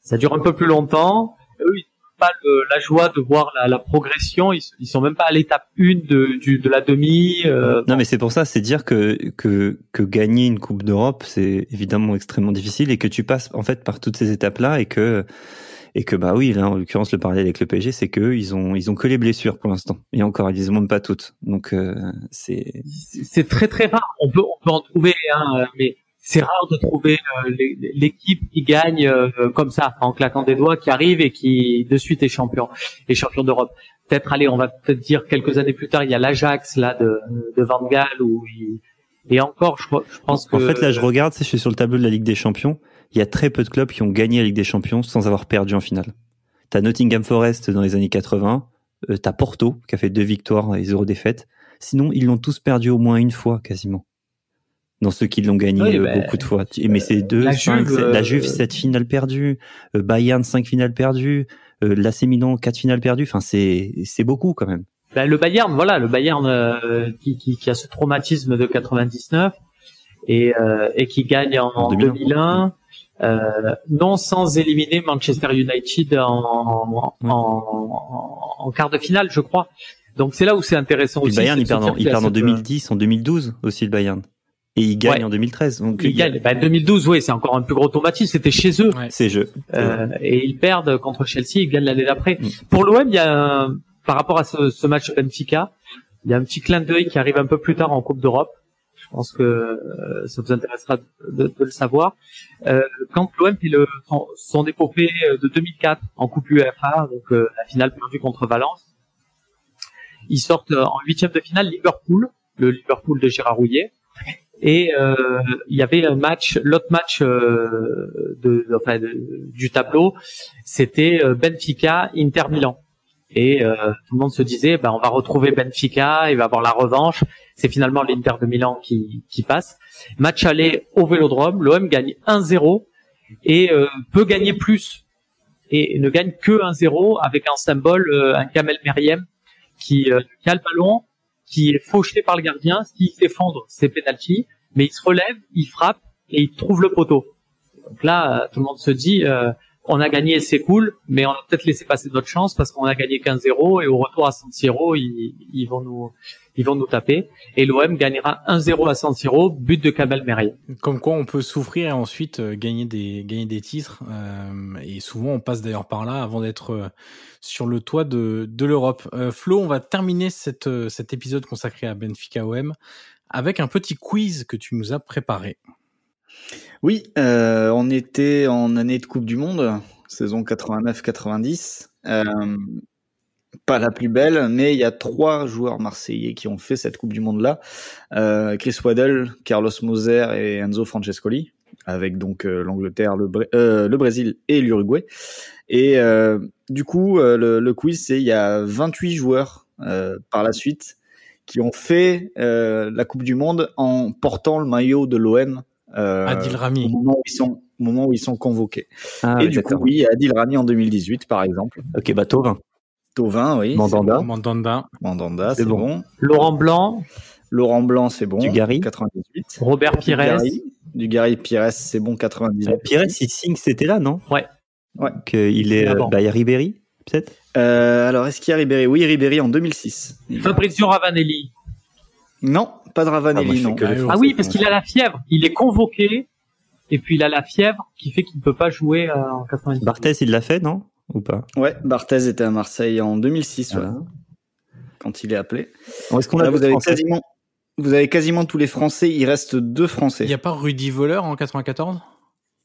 Ça dure un peu plus longtemps. Eux, ils n'ont pas le, la joie de voir la, la progression. Ils, ils, sont même pas à l'étape 1 de, du, de la demi. Euh, non, mais c'est pour ça, c'est dire que, que, que gagner une Coupe d'Europe, c'est évidemment extrêmement difficile et que tu passes en fait par toutes ces étapes-là et que et que bah oui là en l'occurrence le parallèle avec le PSG c'est que ils ont ils ont que les blessures pour l'instant. Et encore ils les ont même pas toutes. Donc euh, c'est c'est très très rare. On peut on peut en trouver hein, mais c'est rare de trouver euh, l'équipe qui gagne euh, comme ça en claquant des doigts qui arrive et qui de suite est champion et champion d'Europe. Peut-être allez on va peut-être dire quelques années plus tard il y a l'Ajax là de de Van Gaal où il et encore je, je pense que en fait là je regarde je suis sur le tableau de la Ligue des Champions il y a très peu de clubs qui ont gagné la Ligue des Champions sans avoir perdu en finale. T'as Nottingham Forest dans les années 80, euh, t'as Porto qui a fait deux victoires et zéro défaite. Sinon, ils l'ont tous perdu au moins une fois quasiment. Dans ceux qui l'ont gagné euh, beaucoup de fois. Mais c'est deux, la Juve, la Juve, euh, sept finales perdues, euh, Bayern, cinq finales perdues, euh, l'AC Milan, quatre finales perdues. Enfin, c'est, c'est beaucoup quand même. Ben, le Bayern, voilà, le Bayern qui, qui, qui, a ce traumatisme de 99 et, et qui gagne en, en 2001. 2001 euh, non sans éliminer Manchester United en, en, en, quart de finale, je crois. Donc c'est là où c'est intéressant aussi. Le Bayern, il perd, en, il perd en 2010, en 2012 aussi le Bayern. Et il gagne en 2013. Donc il, gagne. Bah, 2012, oui, c'est encore un plus gros traumatisme. C'était chez eux. Ouais. C'est jeu. Euh, et ils perdent contre Chelsea. Ils gagnent l'année d'après. Mm. Pour l'OM, il y a par rapport à ce, ce match Benfica, il y a un petit clin d'œil qui arrive un peu plus tard en Coupe d'Europe pense que euh, ça vous intéressera de, de le savoir. Euh, quand l'OM fait le, son, son épopée de 2004 en Coupe UEFA, donc euh, la finale perdue contre Valence, ils sortent en huitième de finale Liverpool, le Liverpool de Gérard Rouillet. Et euh, il y avait un match, l'autre match euh, de, enfin, du tableau, c'était euh, Benfica Inter Milan. Et euh, tout le monde se disait, ben, on va retrouver Benfica, il va avoir la revanche. C'est finalement l'Inter de Milan qui, qui passe. Match aller au Vélodrome, l'OM gagne 1-0 et euh, peut gagner plus et ne gagne que 1-0 avec un symbole, euh, un Kamel Meriem qui, euh, qui a le ballon, qui est fauché par le gardien, s'il s'effondre, c'est penalty, mais il se relève, il frappe et il trouve le poteau. Donc là, euh, tout le monde se dit, euh, on a gagné, c'est cool, mais on a peut-être laissé passer notre chance parce qu'on a gagné 15-0 et au retour à San Siro, ils, ils vont nous, ils vont nous taper. Et l'OM gagnera 1-0 à San Siro, but de Meriem. Comme quoi, on peut souffrir et ensuite euh, gagner des gagner des titres. euh, et souvent, on passe d'ailleurs par là avant d'être euh, sur le toit de l'Europe. Euh, Flo, on va terminer euh, cet épisode consacré à Benfica OM avec un petit quiz que tu nous as préparé. Oui, euh, on était en année de Coupe du Monde, saison 89-90. Euh, pas la plus belle, mais il y a trois joueurs marseillais qui ont fait cette Coupe du Monde-là. Euh, Chris Waddle, Carlos Moser et Enzo Francescoli, avec donc euh, l'Angleterre, le, Bré- le Brésil et l'Uruguay. Et du coup, le, le quiz, c'est il y a 28 joueurs par la suite qui ont fait la Coupe du Monde en portant le maillot de l'OM euh, Adil au Rami. moment où ils sont au moment où ils sont convoqués. Ah, et oui, du coup, oui, Adil Rami en 2018 par exemple. Ok, bah Tovin. Tovin, oui. Mandanda. Mandanda. c'est bon. Mandanda, C'est c'est bon. bon. Laurent Blanc, Laurent Blanc, c'est bon. Dugarry. 98. Robert Pires, Dugarry, Dugarry Pires, c'est bon. 98. Pires, il signe, c'était là, non? Ouais. Ouais. Que il est. Ah euh, bon. bah, il y a Ribéry, peut-être? Euh, alors, est-ce qu'il y a Ribéry? Oui, Ribéry en 2006. Fabrizio Ravanelli. Non, pas de Ah, Ravanelli, fais non. les Ah, Ah oui, parce qu'il a la fièvre. Il est convoqué et puis il a la fièvre qui fait qu'il ne peut pas jouer euh, en 90. Barthez, il l'a fait, non? Ou pas? Ouais, Barthez était à Marseille en 2006, ouais, Voilà. quand il est appelé. Est-ce qu'on a Là, vous avez quasiment, vous avez quasiment tous les Français. Il reste deux Français. Il n'y a pas Rudy Voleur en 94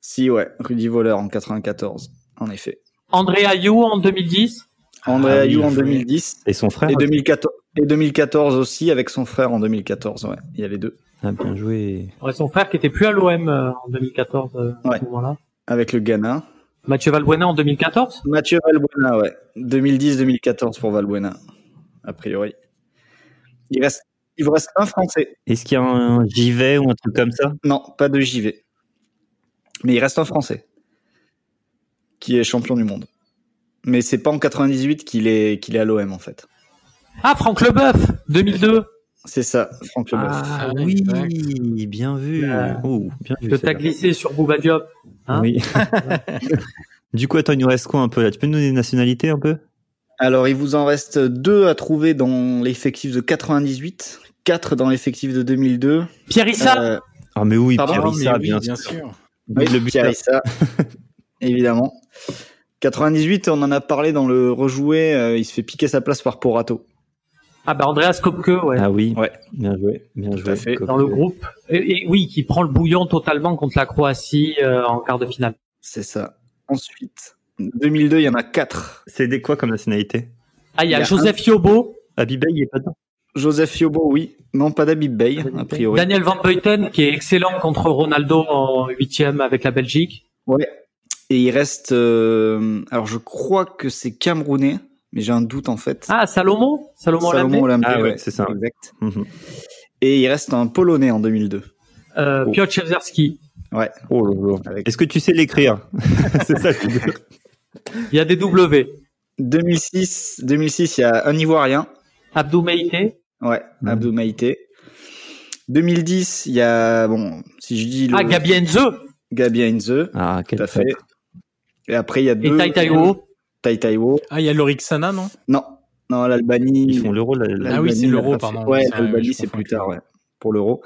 Si, ouais, Rudy Voleur en 94, en effet. André Ayou en 2010. André Ah oui, Ayou en joué. 2010 Et son frère et 2014, et 2014 aussi avec son frère en 2014. Ouais, il y a les deux. Ah, bien joué. Ouais, son frère qui était plus à l'OM euh, en 2014 euh, à Ouais. ce moment-là. Avec le Ghana. Mathieu Valbuena en 2014. Mathieu Valbuena, ouais. 2010-2014 pour Valbuena, a priori. Il reste, il vous reste un Français. Est-ce qu'il y a un JV ou un truc comme ça? Non, pas de JV. Mais il reste un Français qui est champion du monde. Mais c'est pas en 98 qu'il est qu'il est à l'OM en fait. Ah, Franck Leboeuf, 2002. C'est ça, Franck Leboeuf. Ah Ah, oui, exact. bien vu. Euh, Oh, bien. Que t'as glissé sur Bouba Diop. hein oui. <laughs> du coup, attends, il nous reste quoi un peu là? Tu peux nous donner des nationalités un peu? Alors, il vous en reste deux à trouver dans l'effectif de 98, quatre dans l'effectif de 2002. Pierre Issa. Euh, Ah, mais oui, Pardon? Pierre Ah, mais Issa, oui, bien, bien sûr. sûr. oui, le. Pierre Issa, <laughs> évidemment. 98, on en a parlé dans le rejoué, euh, il se fait piquer sa place par Porato. Ah bah Andreas Kopke, ouais. Ah oui, Ouais. bien joué, bien Tout joué. à fait. Dans le groupe. Et, et oui, qui prend le bouillon totalement contre la Croatie euh, en quart de finale. C'est ça. Ensuite, 2002, il y en a quatre. C'est des quoi comme nationalité? Ah, il y a Il y a Joseph Yobo, Abibay, il est pas dedans Joseph Fiobo, oui. Non, pas d'Abib Bey, a priori. Daniel Van Buiten, qui est excellent contre Ronaldo en huitième avec la Belgique. Ouais. Et il reste. euh, alors, je crois que c'est Camerounais, mais j'ai un doute en fait. Ah, Salomon Salomon, Salomon Olympe. Olympe. Ah ouais, c'est ça. Exact. Mhm. Et il reste un Polonais en 2002. Euh, Oh. Piotr. Ouais. Oh. Avec Est-ce que tu sais l'écrire? <laughs> C'est ça. que je veux dire. Il y a des W. 2006, 2006, il y a un Ivoirien. Abdou Meïté. Ouais, Mhm. Abdou Maïté. 2010, il y a bon, si je dis le Ah, Gabi Enze. Gabi Heinze, Ah, tout quel à fait. Et après il y a Et deux Tai Taiwo. Tai Taiwo. Ah, il y a Lorixana, non? Non, non, l'Albanie. Ils font l'euro. Ah oui, c'est l'Euro, pardon. Ouais, l'Albanie c'est plus tard, ouais, pour l'Euro.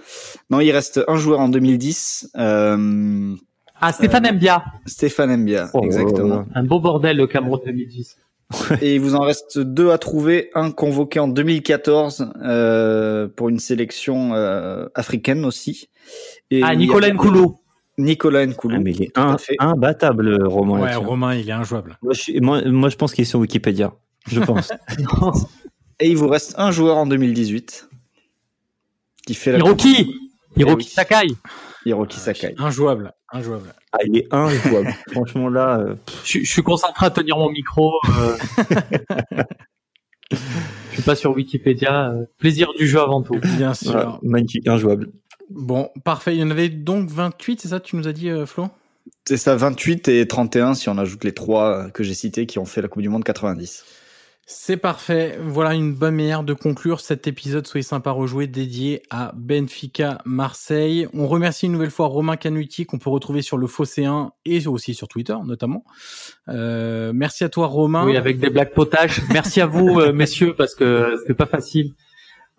Non, il reste un joueur en 2010, euh, Ah, Stéphane Mbia. Stéphane Mbia, Oh, exactement. Un beau bordel, le Cameroun 2010. <laughs> Et il vous en reste deux à trouver. Un convoqué en 2014 euh, pour une sélection euh, africaine aussi. Et ah, Nicolas Nkoulou. Nicolas Nkoulou. Ah, mais il est un, imbattable, Romain. Ouais, Romain, il est injouable. Moi, je, moi, moi, je pense qu'il est sur Wikipédia. Je pense. <laughs> Et il vous reste un joueur en 2018 qui fait la. Hiroki Hiroki Sakai Hiroki Sakai. Injouable. Injouable. Ah, il est injouable. <laughs> Franchement, là. Euh, je, suis concentré à tenir mon micro. Euh... <laughs> je suis pas sur Wikipédia. Euh, plaisir du jeu avant tout. Bien sûr. magnifique, injouable. Bon, parfait. Il y en avait donc 28, c'est ça tu nous as dit, euh, Flo? C'est ça, 28 et 31 si on ajoute les trois que j'ai cités qui ont fait la Coupe du Monde 90. C'est parfait. Voilà une bonne manière de conclure cet épisode Soyez sympa rejouer dédié à Benfica Marseille. On remercie une nouvelle fois Romain Canuti qu'on peut retrouver sur le Fosséen et aussi sur Twitter notamment. Euh, merci à toi Romain. Oui, avec des blagues potages. merci à vous euh, messieurs parce que c'était pas facile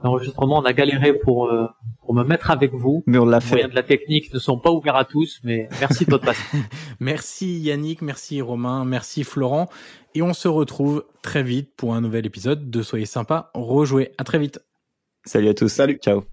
l'enregistrement, on a galéré pour euh, pour me mettre avec vous. Mais on l'a fait. Les moyens de la technique ne sont pas ouverts à tous, mais merci de votre patience. <laughs> merci Yannick, merci Romain, merci Florent, et on se retrouve très vite pour un nouvel épisode de Soyez sympa, rejouez. À très vite. Salut à tous. Salut. Ciao.